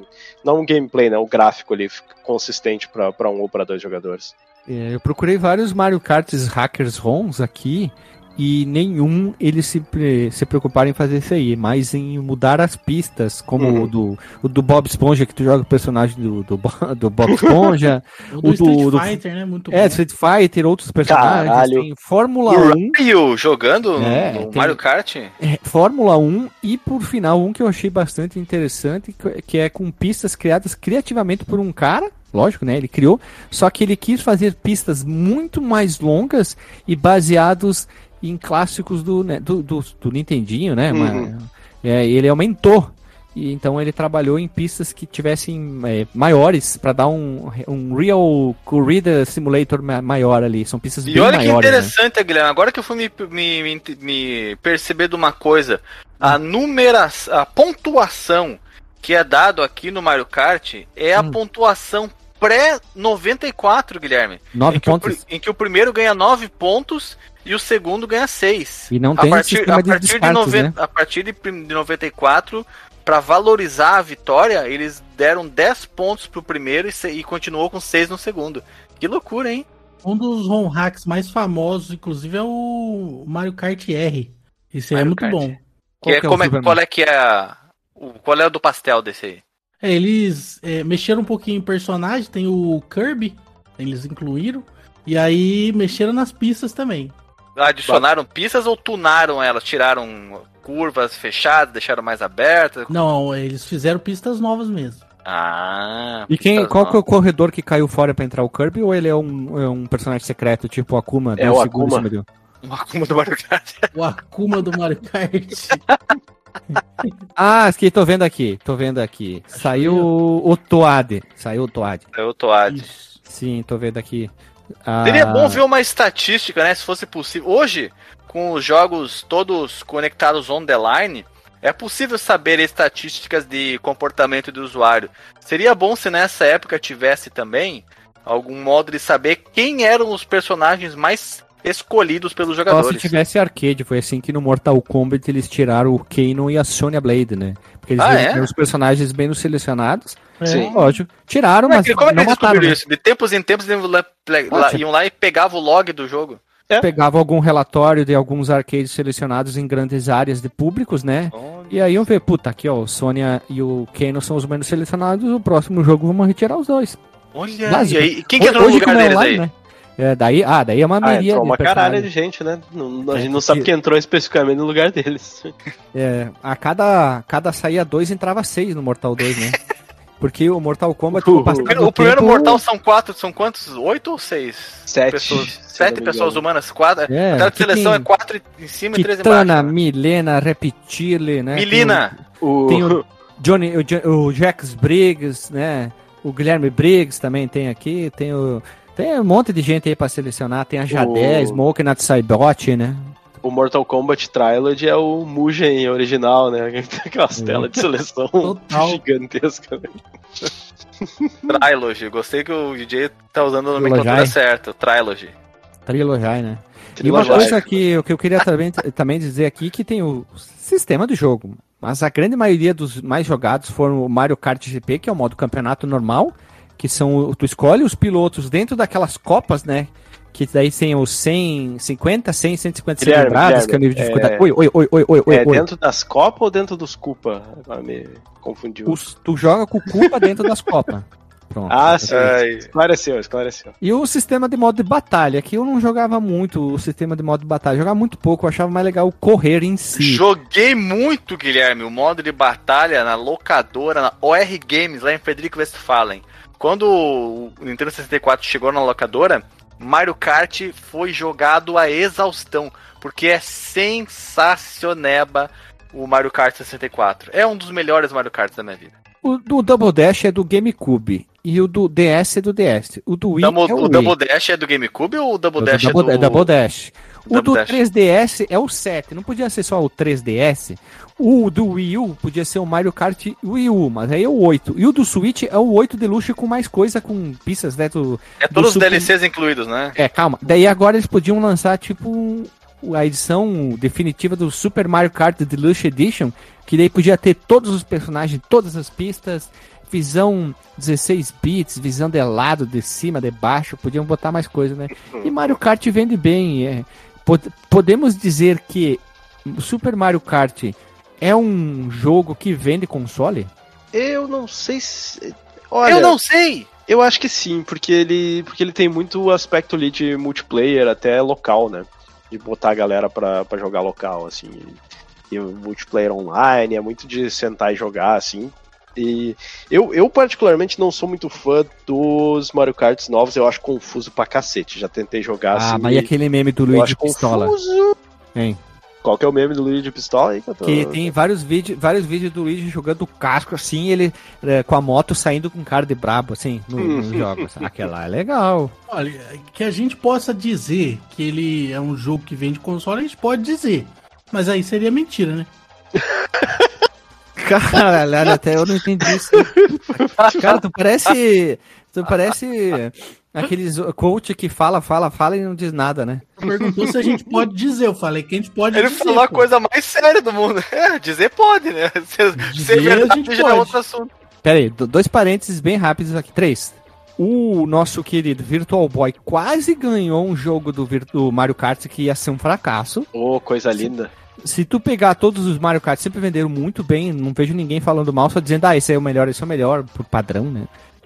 não o gameplay, né, o gráfico ali consistente para um ou para dois jogadores. É, eu procurei vários Mario Karts hackers ROMs aqui e nenhum eles se, pre- se preocuparam em fazer isso aí, mas em mudar as pistas, como Uhum. o, do, o do Bob Esponja, que tu joga o personagem do, do, [LAUGHS] do Bob Esponja, [LAUGHS] O do O do- Street do- Fighter, né? Muito é, bom. Street Fighter, outros personagens, Caralho. tem Fórmula O 1, Ryu jogando É, no tem- Mario Kart? é, Fórmula 1 e por final um que eu achei bastante interessante, que- que é com pistas criadas criativamente por um cara, lógico, né? Ele criou, só que ele quis fazer pistas muito mais longas e baseados em clássicos do, né, do, do, do Nintendinho, né? Uhum. Mas, é, ele aumentou. E, então ele trabalhou em pistas que tivessem é, maiores para dar um, um real corrida simulator ma- maior ali. São pistas E bem olha que maiores. né? interessante, Guilherme. Agora que eu fui me, me, me, perceber de uma coisa, a numeração, a pontuação que é dado aqui no Mario Kart é a Hum. pontuação pré-94, Guilherme. Nove em, que o, pontos. em que o primeiro ganha 9 pontos e o segundo ganha 6. E não a tem partir, sistema a de partir de, 90 né? a partir de, prim- de 94, para valorizar a vitória, eles deram 10 pontos pro primeiro e, se- e continuou com 6 no segundo. Que loucura, hein? Um dos ROM hacks mais famosos, inclusive, é o Mario Kart R. Esse aí é muito Kart. bom. Que Qual é, que é é- qual é que é a- o, qual é o do pastel desse aí? É, eles é, mexeram um pouquinho em personagem, tem o Kirby, eles incluíram. E aí mexeram nas pistas também. Adicionaram pistas ou tunaram elas? Tiraram curvas fechadas, deixaram mais abertas? Não, eles fizeram pistas novas mesmo. Ah, E quem, qual que é o corredor que caiu fora pra entrar o Kirby ou ele é um, é um personagem secreto, tipo o Akuma? É deu o Akuma. O Akuma do Mario Kart. [LAUGHS] O Akuma do Mario Kart. [LAUGHS] Ah, que tô vendo aqui, tô vendo aqui. Saiu o Toad, saiu o Toad. Eu tô ad. Isso. Sim, tô vendo aqui. Ah, Seria bom ver uma estatística, né? Se fosse possível. Hoje, com os jogos todos conectados on the line, é possível saber estatísticas de comportamento do usuário. Seria bom se nessa época tivesse também algum modo de saber quem eram os personagens mais escolhidos pelos Só se jogadores. tivesse arcade, foi assim que no Mortal Kombat eles tiraram o Kano e a Sonya Blade, né? Porque eles Ah, é? os personagens bem selecionados. É, Sim. Lógico. Tiraram, é mas como é que não eles mataram. descobriram né? isso? De tempos em tempos eles iam lá, lá- iam lá e pegavam o log do jogo. Pegava algum relatório de alguns arcades selecionados em grandes áreas de públicos, né? E aí iam ver, puta, aqui ó, o Sônia e o Kano são os menos selecionados, o próximo jogo vamos retirar os dois. Olha, e aí, quem que entrou no lugar é deles online, aí? né? É, daí, ah, daí é uma Ah, maioria entrou uma de caralha de gente, né? Não- a É, gente não sabe porque- quem entrou especificamente no lugar deles. [LAUGHS] É, a cada, cada saía dois, entrava seis no Mortal 2, né? [LAUGHS] Porque o Mortal Kombat, Uhul. com o passar O primeiro tempo, Mortal são quatro, são quantos? Oito ou seis? Sete. pessoas. se Sete pessoas engano. humanas, quatro. É, a que seleção tem é quatro em cima e três Kitana, embaixo. né? Milena, Repetile, né? Milina, O... Tem o [LAUGHS] Johnny, o, o Jax Briggs, né? O Guilherme Briggs também tem aqui, tem o tem um monte de gente aí pra selecionar, tem a Jadé, O- Smoke, Natsaibot, né? o Mortal Kombat Trilogy é o Mugen original, né? [LAUGHS] Tem aquelas Uhum. telas de seleção Total. gigantescas. né? Trilogy. Gostei que o DJ tá usando a nomenclatura Trilogy. certa. Trilogy. Trilojai, né? E uma Trilogy. coisa que, que eu queria também, também dizer aqui que tem o sistema do jogo. Mas a grande maioria dos mais jogados foram o Mario Kart GP, que é o modo campeonato normal, que são tu escolhe os pilotos dentro daquelas copas, né? Que daí tem os 100, 50, 100, 150 Guilherme, cilindradas, que é o nível de dificuldade. Oi, oi, oi, oi, oi, oi, É oi. dentro das copas ou dentro dos Cupa? Agora me confundiu. Os- tu joga com o Culpa dentro das copas. Pronto. Ah, sim. Esclareceu, esclareceu. E o sistema de modo de batalha, que eu não jogava muito o sistema de modo de batalha, jogava muito pouco, eu achava mais legal correr em si. Joguei muito, Guilherme, o modo de batalha na locadora, na OR Games, lá em Frederico Westphalen. Quando o Nintendo 64 chegou na locadora, Mario Kart foi jogado a exaustão, porque é sensacioneba o Mario Kart 64. É um dos melhores Mario Karts da minha vida. O do Double Dash é do GameCube e o do DS é do DS. O do Wii Double- é o, o Wii. Double Dash é do GameCube ou o Double O Dash Double, é do... é Double Dash. O Double do Dash. 3DS é o 7. Não podia ser só o 3DS. O do Wii U podia ser o Mario Kart Wii U, mas aí é o 8. E o do Switch é o 8 Deluxe com mais coisa, com pistas, né? Do, É do todos os Super- DLCs incluídos, né? É, calma. Daí agora eles podiam lançar, tipo, a edição definitiva do Super Mario Kart Deluxe Edition, que daí podia ter todos os personagens, todas as pistas, visão 16 bits, visão de lado, de cima, de baixo, podiam botar mais coisa, né? E Mario Kart vende bem. é. Pod- podemos dizer que Super Mario Kart é um jogo que vende console? Eu não sei se. Olha, Eu não sei! Eu acho que sim, porque ele, porque ele tem muito aspecto ali de multiplayer, até local, né? De botar a galera pra, pra jogar local, assim. E o multiplayer online, é muito de sentar e jogar, assim. E eu, eu particularmente não sou muito fã dos Mario Karts novos, eu acho confuso pra cacete. Já tentei jogar Ah, assim. mas e aquele meme do Luigi Pistola? confuso. Hein? Qual que é o meme do Luigi de Pistola aí que eu tô... Que tem vários vídeos, vários vídeos do Luigi jogando o casco assim, ele é, com a moto saindo com cara de brabo, assim, no- nos jogos. Aquela é legal. Olha, que a gente possa dizer que ele é um jogo que vende console, a gente pode dizer. Mas aí seria mentira, né? [LAUGHS] Caralho, até eu não entendi isso. Cara, tu parece. Tu parece aqueles coach que fala, fala, fala e não diz nada, né? Perguntou se a gente pode dizer. Eu falei que a gente pode Ele dizer. falou a coisa mais séria do mundo. [LAUGHS] É, dizer pode, né? [LAUGHS] Se, se Dizer, é verdade, já é pode. outro assunto. Pera aí, do- dois parênteses bem rápidos aqui. Três. O nosso querido Virtual Boy quase ganhou um jogo do, do Mario Kart que ia ser um fracasso. Ô, coisa linda. se tu pegar todos os Mario Kart, sempre venderam muito bem, não vejo ninguém falando mal, só dizendo, ah, esse é o melhor, esse é o melhor, por padrão, né?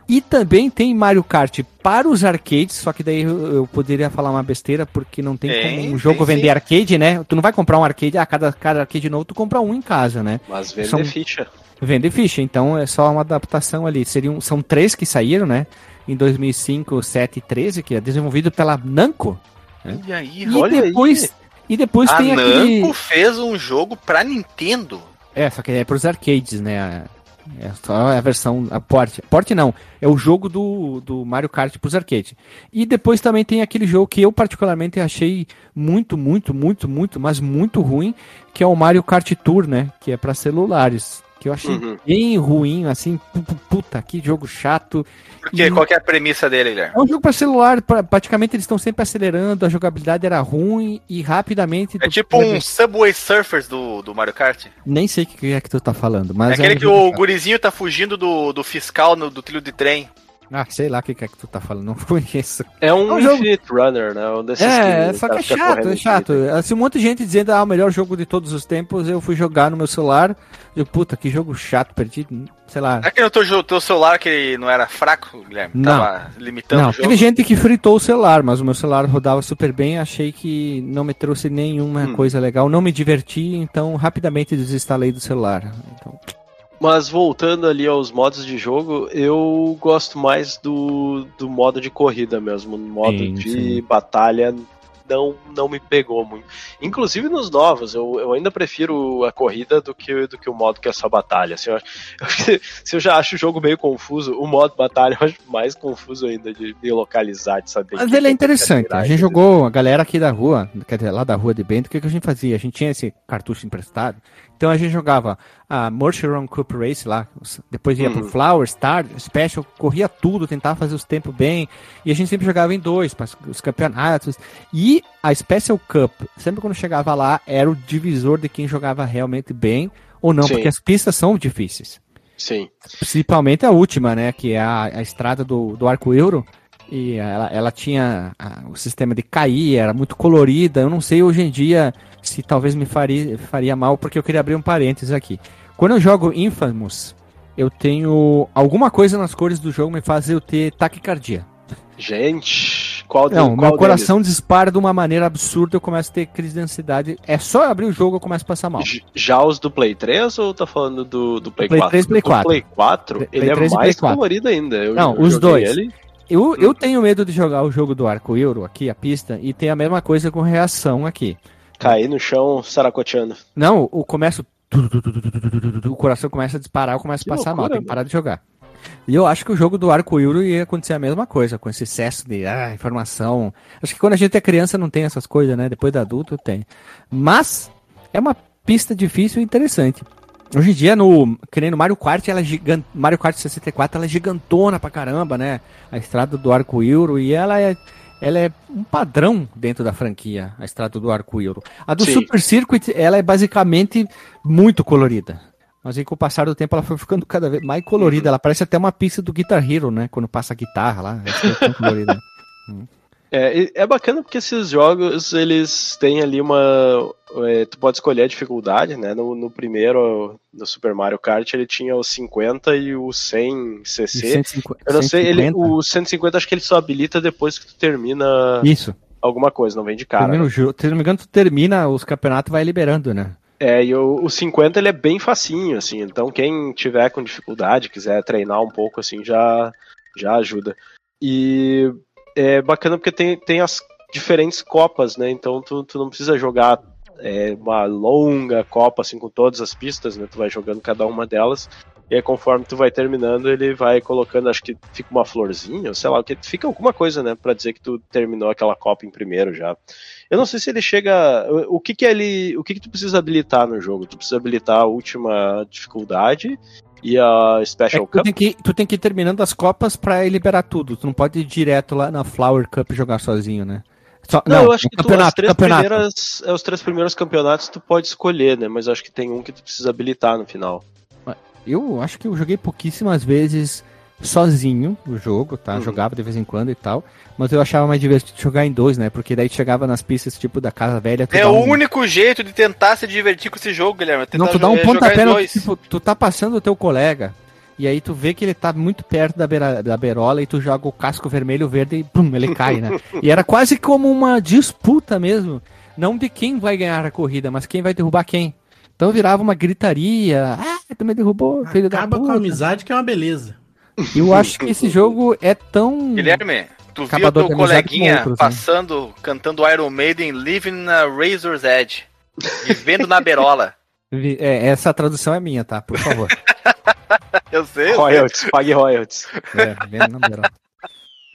E também tem Mario Kart para os arcades, só que daí eu, poderia falar uma besteira, porque não tem, Tem, como um jogo tem vender sim. arcade, né? Tu não vai comprar um arcade, ah, cada, cada arcade novo tu compra um em casa, né? Mas vender São- ficha. Vende ficha, então é só uma adaptação ali. Seriam, são três que saíram, né? Em 2005, 7 e 13, que é desenvolvido pela Namco. E aí, E Olha depois, e depois a tem aquele... Namco fez um jogo pra Nintendo. É, só que é pros arcades, né? É só a versão, a porte. Porte não, é o jogo do, do Mario Kart pros arcades. E depois também tem aquele jogo que eu particularmente achei muito, muito, muito, muito, mas muito ruim, que é o Mario Kart Tour, né? Que é pra celulares. Que eu achei Uhum. bem ruim, assim, pu- pu- puta, que jogo chato. Porque E- qual que é a premissa dele, Guilherme? É um jogo pra celular, pra- praticamente eles estão sempre acelerando, a jogabilidade era ruim e rapidamente. É tu- tipo um Subway Surfers do, do Mario Kart. Nem sei o que é que tu tá falando, É mas. aquele um que o gurizinho tá fugindo do, do fiscal no, do trilho de trem. Ah, sei lá o que que é que tu tá falando, não [LAUGHS] conheço. É um É um jogo- Infinite Runner, né? Um desses É, só que é chato, é chato. Assim, um monte de gente dizendo, ah, o melhor jogo de todos os tempos, eu fui jogar no meu celular. Eu, puta, que jogo chato, perdi, sei lá. Será que no teu, teu celular que não era fraco, Guilherme? Não. Tava limitando Não, o jogo? teve gente que fritou o celular, mas o meu celular rodava super bem, achei que não me trouxe nenhuma Hum. coisa legal, não me diverti, então rapidamente desinstalei do celular. Então, Mas voltando ali aos modos de jogo, eu gosto mais do, do modo de corrida mesmo. O modo Sim, de sim. batalha não, não me pegou muito. Inclusive nos novos, eu, eu ainda prefiro a corrida do que, do que o modo que é só batalha. Se eu, [LAUGHS] se eu já acho o jogo meio confuso, o modo batalha eu acho mais confuso ainda de me localizar, de saber. Mas ele é interessante. A gente jogou, a galera aqui da rua, quer dizer, lá da rua de Bento, o que, que a gente fazia? A gente tinha esse cartucho emprestado. Então a gente jogava a Mushroom Cup Race lá, depois ia pro Uhum. Flower, Star, Special, corria tudo, tentava fazer os tempos bem. E a gente sempre jogava em dois, para os campeonatos. E a Special Cup, sempre quando chegava lá, era o divisor de quem jogava realmente bem ou não, Sim. porque as pistas são difíceis. Sim. Principalmente a última, né? Que é a, a estrada do, do Arco Euro. E ela, ela tinha a- o sistema de cair, era muito colorida. Eu não sei hoje em dia se talvez me faria, faria mal, porque eu queria abrir um parênteses aqui. Quando eu jogo Infamous, eu tenho alguma coisa nas cores do jogo me faz eu ter taquicardia. Gente, qual Não, qual meu coração dispara de uma maneira absurda, eu começo a ter crise de ansiedade. É só abrir o jogo eu começo a passar mal. deles? Já os do Play 3 ou tá falando do, do Play, Play 4? 3 Play Do 4. Play 4, Play ele 3 é mais Play 4. colorido ainda. Eu, Não, eu os dois. Ele. Eu, eu tenho medo de jogar o jogo do arco euro aqui, a pista, e tem a mesma coisa com reação aqui. Cair no chão, saracoteando. Não, o começo. O coração começa a disparar, eu começo a passar mal, loucura, tem que parar de jogar. E eu acho que o jogo do arco euro ia acontecer a mesma coisa, com esse excesso de ah, informação. Acho que quando a gente é criança não tem essas coisas, né? Depois da adulto tem. Mas é uma pista difícil e interessante. Hoje em dia, no, que nem no Mario Kart, ela é gigante, Mario Kart 64, ela é gigantona pra caramba, né? A estrada do arco euro, e ela é, ela é um padrão dentro da franquia, a estrada do arco euro. A do Sim. Super Circuit, ela é basicamente muito colorida. Mas aí com o passar do tempo ela foi ficando cada vez mais colorida. Ela parece até uma pista do Guitar Hero, né? Quando passa a guitarra lá. É tão colorida. [LAUGHS] É, e é bacana porque esses jogos, eles têm ali uma... é, tu pode escolher a dificuldade, né? No, no primeiro, no Super Mario Kart, ele tinha o 50 e o 100 E CC. 150, Eu não sei, ele, 150? o 150 acho que ele só habilita depois que tu termina Isso. alguma coisa, não vem de cara. Termina jogo. Se não me engano, tu termina os campeonatos e vai liberando, né? É, e o, o 50 ele é bem facinho, assim, então quem tiver com dificuldade, quiser treinar um pouco, assim, já, já ajuda. E é bacana porque tem, tem as diferentes copas, né, então tu, tu não precisa jogar é, uma longa copa, assim, com todas as pistas, né, tu vai jogando cada uma delas, e aí conforme tu vai terminando, ele vai colocando, acho que fica uma florzinha, sei lá, que fica alguma coisa, né, pra dizer que tu terminou aquela copa em primeiro já. Eu não sei se ele chega. O que que ele. O que que tu precisa habilitar no jogo? Tu precisa habilitar a última dificuldade e a É Special tu, Cup. tem que, tu tem que ir terminando as copas pra liberar tudo. Tu não pode ir direto lá na Flower Cup jogar sozinho, né? Só- Não, eu acho que tu, as três campeonato. primeiras. É, os três primeiros campeonatos tu pode escolher, né? Mas acho que tem um que tu precisa habilitar no final. Eu acho que eu joguei pouquíssimas vezes sozinho o jogo, tá? Uhum. Jogava de vez em quando e tal. Mas eu achava mais divertido jogar em dois, né? Porque daí tu chegava nas pistas tipo da Casa Velha. tu É o um- único jeito de tentar se divertir com esse jogo, Guilherme. é tentar Não, tu dá um jogar pontapé no. dois. Tipo, tu tá passando o teu colega. E aí tu vê que ele tá muito perto da, beira, da berola e tu joga o casco vermelho verde e pum, ele cai, né? [LAUGHS] E era quase como uma disputa mesmo. Não de quem vai ganhar a corrida, mas quem vai derrubar quem. Então virava uma gritaria. Ah, tu me derrubou, filho da Acaba com puta. a amizade, que é uma beleza. Eu acho que esse jogo é tão. Guilherme, tu viu teu coleguinha outros, né? passando, cantando Iron Maiden, Living na Razor's Edge, vivendo na berola. [LAUGHS] É, essa tradução é minha, tá? Por favor. [LAUGHS] Eu sei. eu. Royalties, pague royalties. É, vendo na berola.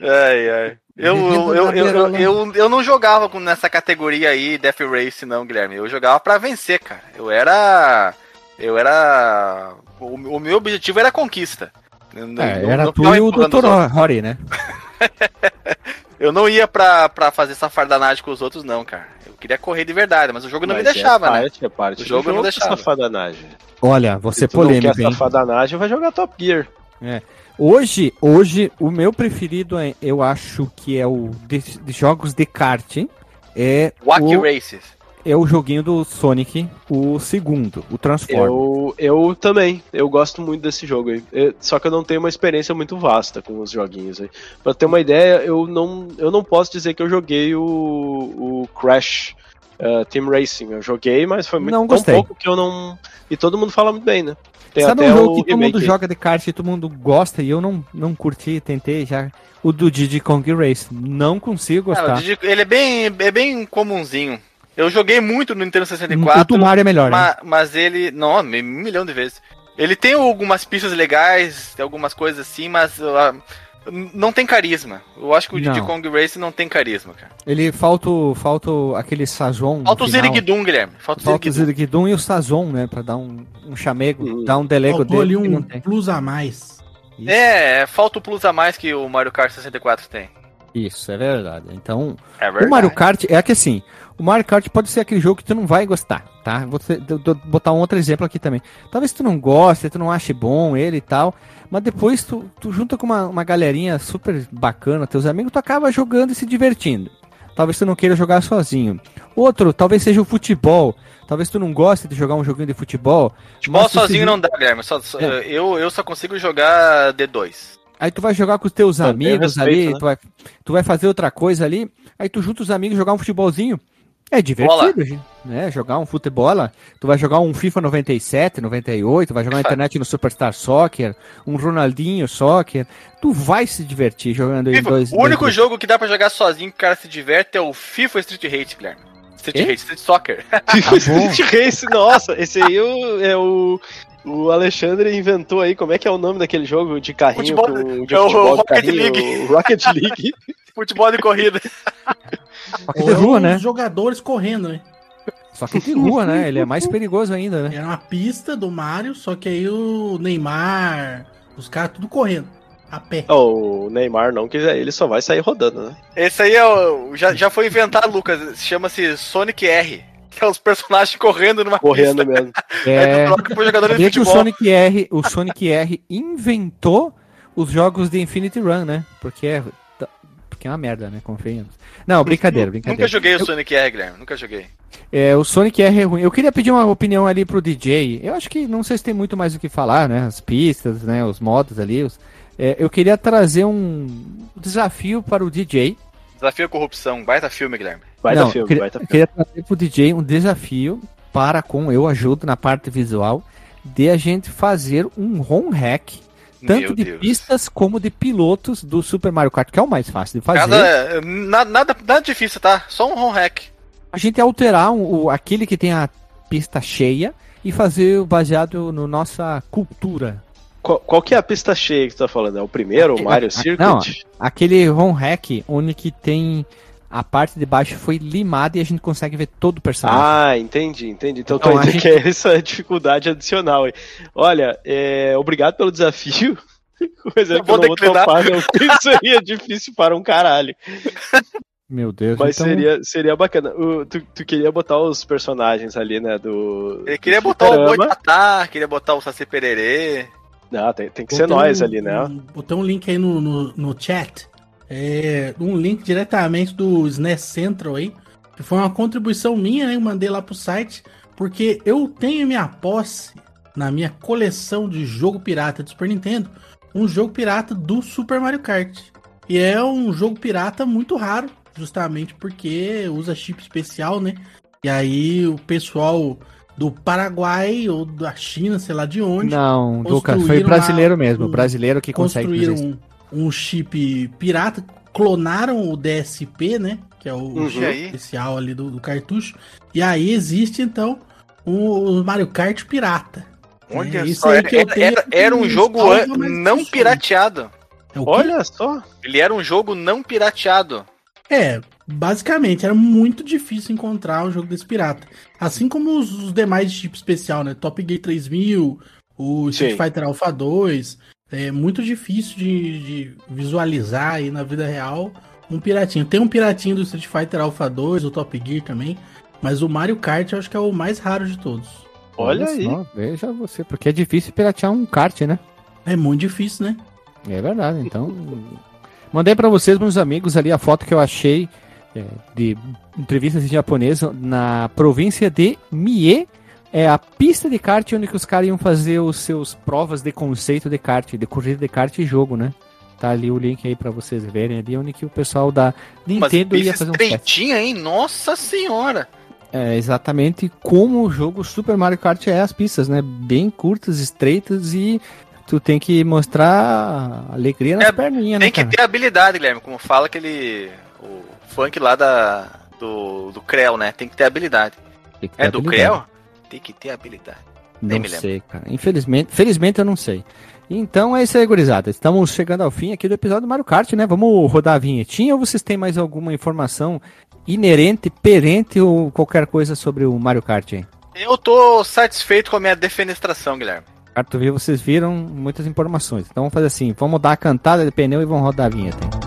Ai, ai. Eu, Vivendo eu, eu, eu, eu, eu não jogava com- nessa categoria aí, Death Race, não, Guilherme. Eu jogava pra vencer, cara. Eu era. Eu era. O, o meu objetivo era a conquista. Eu não- É, não- era não tu e o Dr. Rory, né? [LAUGHS] Eu não ia pra, pra fazer safardanagem com os outros, não, cara. Eu queria correr de verdade, mas o jogo não me Mas deixava, é né? parte, É parte O jogo não deixava. Safadanagem. Olha, você Se tu não polêmico, quer hein? safadanagem, vai jogar Top Gear. Hoje, hoje, o meu preferido, é, eu acho que é o de, de jogos de kart, é Wacky o, Races. É o joguinho do Sonic, o segundo, o Transform. Eu, eu também, eu gosto muito desse jogo aí. É, Só que eu não tenho uma experiência muito vasta com os joguinhos aí. Pra ter uma ideia, eu não, eu não posso dizer que eu joguei o, o Crash uh, Team Racing. Eu joguei, mas foi muito Não tão gostei. pouco que eu não. E todo mundo fala muito bem, né? Tem Sabe até um jogo o que todo mundo aí. joga de kart e todo mundo gosta e eu não, não curti, tentei já. O do Diddy Kong Race. Não consigo Ah, o gostar. Digi- ele é bem, é bem comunzinho. Eu joguei muito no Nintendo o 64, do Mario é melhor, né? ma- mas ele. Não, um milhão de vezes. Ele tem algumas pistas legais, tem algumas coisas assim, mas ah, não tem carisma. Eu acho que o Diddy. Kong Race não tem carisma, cara. Ele falta, o- falta o- aquele Sazon. Falta o final. Ziriguidum, Guilherme. Falta o Falta o. Ziriguidum e o Sazon, né? Pra dar um, um chamego, Uhum. dar um delego Faltou ali dele. não um plus a mais. Isso. É, é, falta o plus a mais que o Mario Kart 64 tem. Isso, é verdade. Então, É verdade. o Mario Kart é que assim, o Mario Kart pode ser aquele jogo que tu não vai gostar, tá? Vou te- do- botar um outro exemplo aqui também. Talvez tu não goste, tu não ache bom ele e tal, mas depois tu, tu junta com uma, uma galerinha super bacana, teus amigos, tu acaba jogando e se divertindo. talvez tu não queira jogar sozinho. Outro, talvez seja o futebol. Talvez tu não goste de jogar um joguinho de futebol. Futebol sozinho se- não dá, Guilherme. Só- só- É. eu, eu só consigo jogar D2. Aí tu vai jogar com os teus amigos respeito, ali, né? tu, vai, tu vai fazer outra coisa ali, aí tu junta os amigos jogar um futebolzinho. É divertido, gente, né? Jogar um futebol. Tu vai jogar um FIFA 97, 98, vai jogar na internet no Superstar Soccer, um Ronaldinho Soccer. Tu vai se divertir jogando em FIFA, dois. o único dois- jogo que dá pra jogar sozinho que o cara se diverte é o FIFA Street Race, Guilherme. Street? Race, Street Soccer. [LAUGHS] bom. Street Race, nossa, esse aí o- é o. O Alexandre inventou aí, como é que é o nome daquele jogo de carrinho? Futebol- com- de é o futebol de Rocket carrinho, League. o Rocket League. [LAUGHS] Futebol de corrida. Só que de rua, os né? jogadores correndo, né? Só que de rua, né? Ele é mais [LAUGHS] perigoso ainda, né? Era uma pista do Mario, só que aí o Neymar, os caras tudo correndo, a pé. O Neymar não, que ele só vai sair rodando, né? Esse aí é o, já, já foi inventado, Lucas. Chama-se Sonic R. Que é os personagens correndo numa Correndo mesmo. pista. Aí É, que o. Sonic R, o Sonic R inventou os jogos de Infinity Run, né? Porque é, porque é uma merda, né? Confiamos. Não, brincadeira, brincadeira. Nunca joguei o Sonic R, Guilherme. Nunca joguei. É, o Sonic R é ruim. Eu queria pedir uma opinião ali pro DJ. Eu acho que não sei se tem muito mais o que falar, né? As pistas, né? Os modos ali. os- é, eu queria trazer um desafio para o DJ. Desafio a corrupção. Baita filme, Guilherme. Baita Não, filme, queria, baita eu filme. queria trazer pro DJ um desafio para com eu ajudo na parte visual de a gente fazer um ROM hack tanto Meu de Deus. pistas como de pilotos do Super Mario Kart, que é o mais fácil de fazer. Nada, na- nada, nada difícil, tá? Só um home hack. A gente alterar um- o, aquele que tem a pista cheia e fazer baseado no nossa cultura. Qual, qual que é a pista cheia que tu tá falando? É o primeiro, o Mario Ah, Circuit? não. Aquele ROM hack onde que tem a parte de baixo foi limada e a gente consegue ver todo o personagem. Ah, entendi, entendi. Então, Então, tô gente- que é essa dificuldade adicional. Olha, é, obrigado pelo desafio. [LAUGHS] Mas é que eu não vou topar, não. Isso aí é difícil para um caralho. Meu Deus. Mas então- seria, seria bacana. O- tu, tu queria botar os personagens ali, né? Do. Ele queria do botar o. Boitatá, queria botar o Saci Pererê. Não, tem, tem que ser Botei nós um- ali, né? um- Botei um link aí no, no, no chat. É, um link diretamente do SNES Central aí. Que foi uma contribuição minha, né? Eu mandei lá pro site. Porque eu tenho minha posse, na minha coleção de jogo pirata do Super Nintendo, um jogo pirata do Super Mario Kart. E é um jogo pirata muito raro, justamente porque usa chip especial, né? E aí o pessoal do Paraguai ou da China, sei lá de onde, Não, Lucas, foi brasileiro lá mesmo. um- brasileiro que consegue fazer isso. construíram um, um chip pirata, clonaram o DSP, né? Que é o, Uhum. especial ali do, do cartucho. E aí existe então o, o Mario Kart pirata. Olha É, isso só, aí era, que eu era- era- um jogo não pirateado. É? Olha só. Ele era um jogo não pirateado. É, basicamente, era muito difícil encontrar um jogo desse pirata. Assim como os, os demais de chip especial, né? Top Gear 3000, o Street Sim. Fighter Alpha 2. É muito difícil de, de visualizar aí na vida real um piratinho. Tem um piratinho do Street Fighter Alpha 2, o Top Gear também. Mas o Mario Kart eu acho que é o mais raro de todos. Olha aí. só, veja você, porque é difícil piratear um kart, né? É muito difícil, né? É verdade, então. Mandei pra vocês, meus amigos, ali a foto que eu achei de entrevistas em japonês na província de Mie. É a pista de kart onde que os caras iam fazer os seus provas de conceito de kart, de corrida de kart e jogo, né? Tá ali o link aí pra vocês verem ali onde que o pessoal da Mas Nintendo ia fazer um estreitinha, hein? Nossa senhora. É exatamente como o jogo Super Mario Kart é as pistas, né? Bem curtas, estreitas e tu tem que mostrar alegria nas É, perninhas, né, Tem que ter habilidade, Guilherme. Como fala aquele. Funk lá da. Do, do Creu, né? Tem que ter habilidade. Que ter É do habilidade. Creu? Tem que ter habilidade. Nem Não sei, cara. Infelizmente, felizmente eu não sei. Então é isso aí, gurizada. Estamos chegando ao fim aqui do episódio do Mario Kart, né? Vamos rodar a vinhetinha ou vocês têm mais alguma informação inerente, perente ou qualquer coisa sobre o Mario Kart aí? Eu tô satisfeito com a minha defenestração, Guilherme. Carto viu, vocês viram muitas informações. Então vamos fazer assim, vamos dar a cantada de pneu e vamos rodar a vinheta. hein?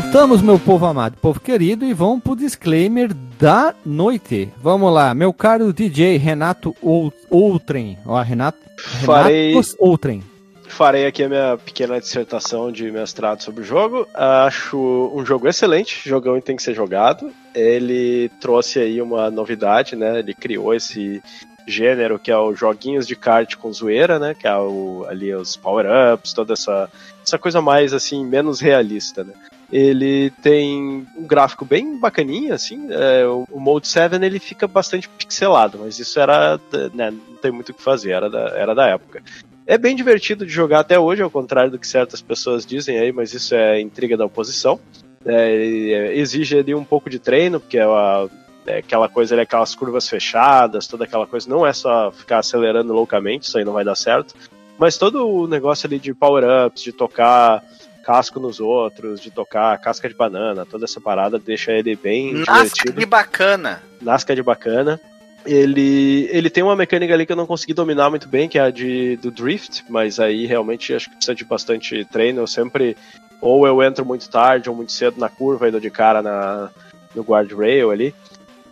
Voltamos, meu povo amado, povo querido, e vamos pro disclaimer da noite. Vamos lá, meu caro DJ Renato Ou- Outren. Ó, Renato. Farei- Renatos Outren. Farei aqui a minha pequena dissertação de mestrado sobre o jogo. Acho um jogo excelente, jogão e tem que ser jogado. Ele trouxe aí uma novidade, né? Ele criou esse gênero que é os joguinhos de kart com zoeira, né? Que é o, ali os power-ups, toda essa, essa coisa mais assim, menos realista, né? Ele tem um gráfico bem bacaninha, assim. é, o, o Mode 7 ele fica bastante pixelado, mas isso era. Né, não tem muito o que fazer, era da, era da época. É bem divertido de jogar até hoje, ao contrário do que certas pessoas dizem aí, mas isso é intriga da oposição. É, é, exige ali um pouco de treino, porque é, uma- é aquela coisa ali, aquelas curvas fechadas, toda aquela coisa. Não é só ficar acelerando loucamente, isso aí não vai dar certo. Mas todo o negócio ali de power-ups, de tocar casco nos outros, de tocar casca de banana, toda essa parada deixa ele bem Nasca divertido. de bacana. Nasca de bacana. Ele, ele tem uma mecânica ali que eu não consegui dominar muito bem, que é a de, do drift, mas aí realmente acho que precisa de bastante treino. Eu sempre, ou eu entro muito tarde ou muito cedo na curva e dou de cara na, no guardrail ali.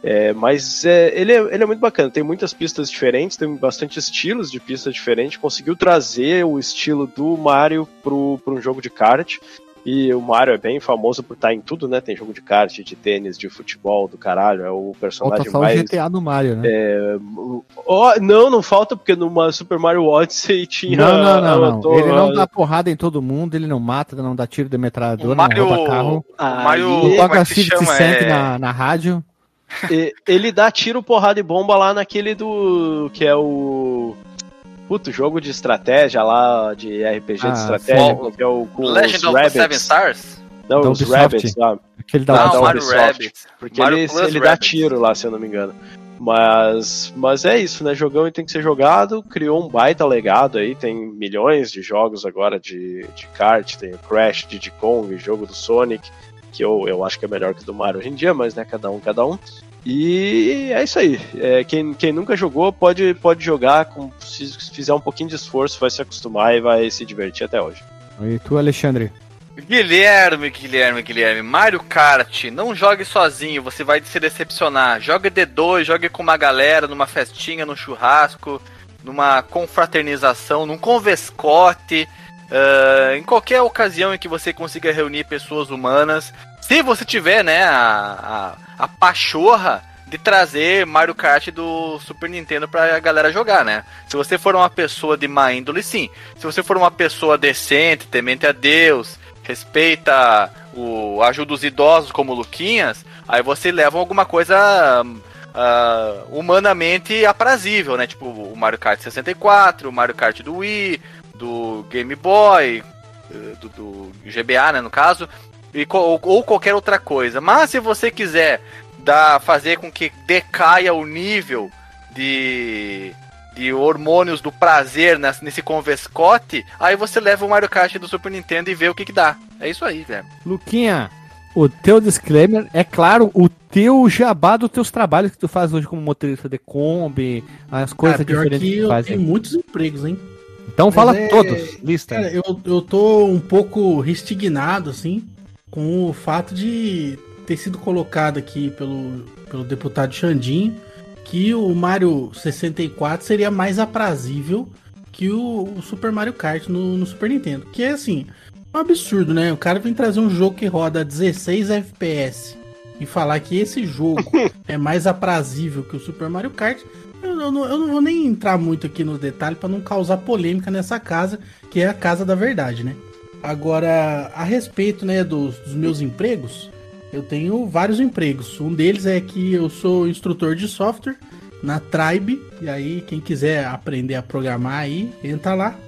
É, mas é, ele, é, ele é muito bacana, tem muitas pistas diferentes, tem bastante estilos de pistas diferentes. Conseguiu trazer o estilo do Mario para um jogo de kart. E o Mario é bem famoso por estar em tudo, né? Tem jogo de kart, de tênis, de futebol, do caralho. É o Falta personagem só o mais. GTA do Mario, né? Ó, não, não falta, porque numa Super Mario Odyssey [LAUGHS] tinha. não, não, não, não. to- Ele não dá porrada em todo mundo, ele não mata, não dá tiro de metralhadora, O Mario. não rouba carro. O Mario. É toca que se 50 chama? Cent É... na, na rádio. E- Ele dá tiro, porrada e bomba lá naquele do. que é o. Puto, jogo de estratégia lá, de RPG Ah, de estratégia, que é o com Legend os of the Rabbits. Seven Stars? Não, Da os. Rabbits lá. Aquele da Não, da Ubisoft. Mario Ubisoft. Rabbids. Porque Mario ele, ele dá tiro lá, se eu não me engano. Mas, mas é isso, né? Jogão e tem que ser jogado. Criou um baita legado aí. Tem milhões de jogos agora de, de kart. Tem o Crash, Diddy Kong, jogo do Sonic, que eu, eu acho que é melhor que o do Mario hoje em dia, mas né, cada um, cada um. E é isso aí. É, quem, quem nunca jogou pode, pode jogar. Com, se fizer um pouquinho de esforço, vai se acostumar e vai se divertir até hoje. E tu, Alexandre? Guilherme, Guilherme, Guilherme. Mario Kart, não jogue sozinho, você vai se decepcionar. Jogue D2, jogue com uma galera, numa festinha, num churrasco, numa confraternização, num convescote, ah, em qualquer ocasião em que você consiga reunir pessoas humanas. Se você tiver, né, a, a, a pachorra de trazer Mario Kart do Super Nintendo pra galera jogar, né? Se você for uma pessoa de má índole, sim. Se você for uma pessoa decente, temente a Deus, respeita o ajuda os idosos como Luquinhas, aí você leva alguma coisa ah, humanamente aprazível, né? Tipo o Mario Kart 64, o Mario Kart do Wii, do Game Boy, eh, do, do GBA, né, no caso, e, ou, ou qualquer outra coisa. Mas se você quiser dar, fazer com que decaia o nível de, de hormônios do prazer nesse, nesse convescote, aí você leva o Mario Kart do Super Nintendo e vê o que, que dá. É isso aí, velho. Luquinha, o teu disclaimer é claro, o teu jabá dos teus trabalhos que tu faz hoje como motorista de Kombi, as coisas Cara, pior diferentes que que tu faz. tenho muitos empregos, hein? Então fala é- todos, lista. Cara, eu, eu tô um pouco restignado, assim, com o fato de ter sido colocado aqui pelo, pelo deputado Xandinho que o Mario 64 seria mais aprazível que o, o Super Mario Kart no, no Super Nintendo. Que é assim, um absurdo, né? O cara vem trazer um jogo que roda 16 FPS e falar que esse jogo [LAUGHS] é mais aprazível que o Super Mario Kart. Eu, eu não, eu não vou nem entrar muito aqui no detalhe para não causar polêmica nessa casa, que é a casa da verdade, né? Agora, a respeito né, dos, dos meus empregos, eu tenho vários empregos. Um deles é que eu sou instrutor de software na Tribe. E aí, quem quiser aprender a programar aí, entra lá.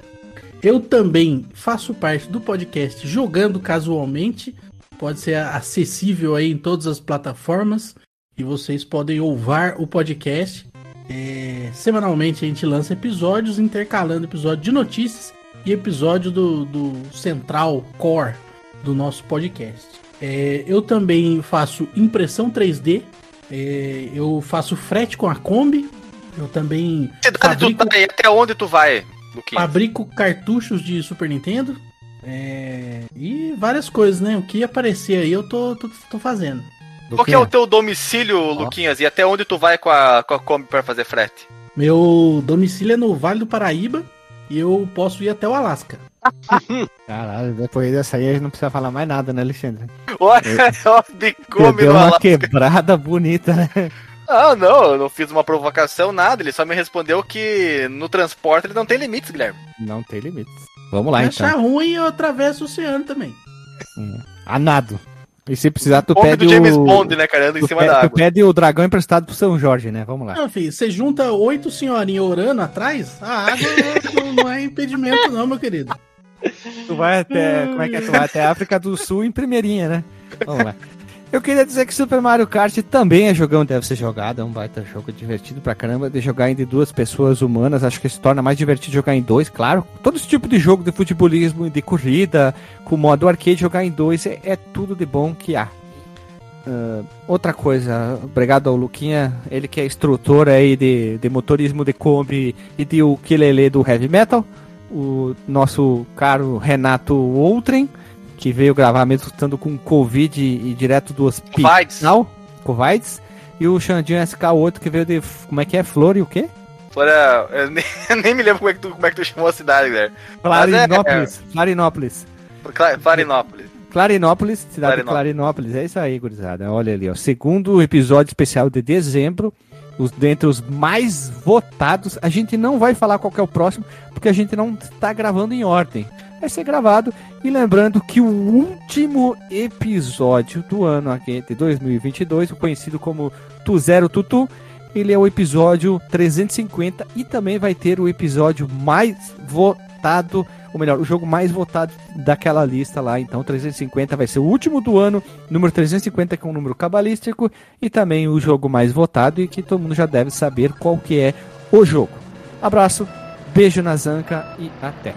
Eu também faço parte do podcast Jogando Casualmente. Pode ser acessível aí em todas as plataformas. E vocês podem ouvir o podcast. É, semanalmente a gente lança episódios, intercalando episódio de notícias e episódio do, do Central Core do nosso podcast. É, eu também faço impressão 3D. é, eu faço frete com a Kombi. Eu também Cidade tu fabrico, tá aí, até onde tu vai, fabrico cartuchos de Super Nintendo. É, e várias coisas, né? O que aparecer aí eu tô, tô, tô fazendo. Qual que é o teu domicílio, Luquinhas? E até onde tu vai com a, com a Kombi pra fazer frete? Meu domicílio é no Vale do Paraíba e eu posso ir até o Alasca. [LAUGHS] Caralho, depois dessa aí a gente não precisa falar mais nada, né, Alexandre? Olha, ó, de Kombi Deu no uma Alasca. quebrada bonita, né? Ah, não, eu não fiz uma provocação, nada. Ele só me respondeu que no transporte ele não tem limites, Guilherme. Não tem limites. Vamos lá, Se achar então. ruim, eu atravesso o oceano também. A nado. E se precisar, tu pede do James o... Bond, né, cara? Anda em Tu, cima pe- da tu água. pede o dragão emprestado pro São Jorge, né? Vamos lá. Não, filho, você junta oito senhorinhas orando atrás, a água não, não é impedimento, não, meu querido. Tu vai até. Como é que é? Tu vai até a África do Sul em primeirinha, né? Vamos lá. Eu queria dizer que Super Mario Kart também é jogão, deve ser jogado. É um baita jogo divertido pra caramba. De jogar entre duas pessoas humanas, acho que se torna mais divertido jogar em dois, claro. Todo esse tipo de jogo de futebolismo de corrida, com modo arcade, jogar em dois é, é tudo de bom que há. Ah, outra coisa, obrigado ao Luquinha, ele que é instrutor aí de, de motorismo de Kombi e de ukulele do Heavy Metal. O nosso caro Renato Outren, que veio gravar mesmo estando com Covid e, e direto do hospital. Covides. E o Xandinho SK8, que veio de. Como é que é? Flor e o quê? Fora, eu nem, [LAUGHS] eu nem me lembro como é, que tu, como é que tu chamou a cidade, Guilherme. Mas é- Clarinópolis. Clarinópolis. Cla- Clarinópolis. Clarinópolis, cidade de Clarinópolis. Clarinópolis. É isso aí, gurizada. Olha ali, ó. Segundo episódio especial de dezembro. Os, dentre os mais votados. A gente não vai falar qual é o próximo, porque a gente não está gravando em ordem. Vai ser gravado. E lembrando que o último episódio do ano aqui de 2022, o conhecido como Tu Zero Tutu, ele é o episódio 350 e também vai ter o episódio mais votado, ou melhor, o jogo mais votado daquela lista lá. Então, 350 vai ser o último do ano, número 350 que é um número cabalístico e também o jogo mais votado e que todo mundo já deve saber qual que é o jogo. Abraço, beijo na zanca e até.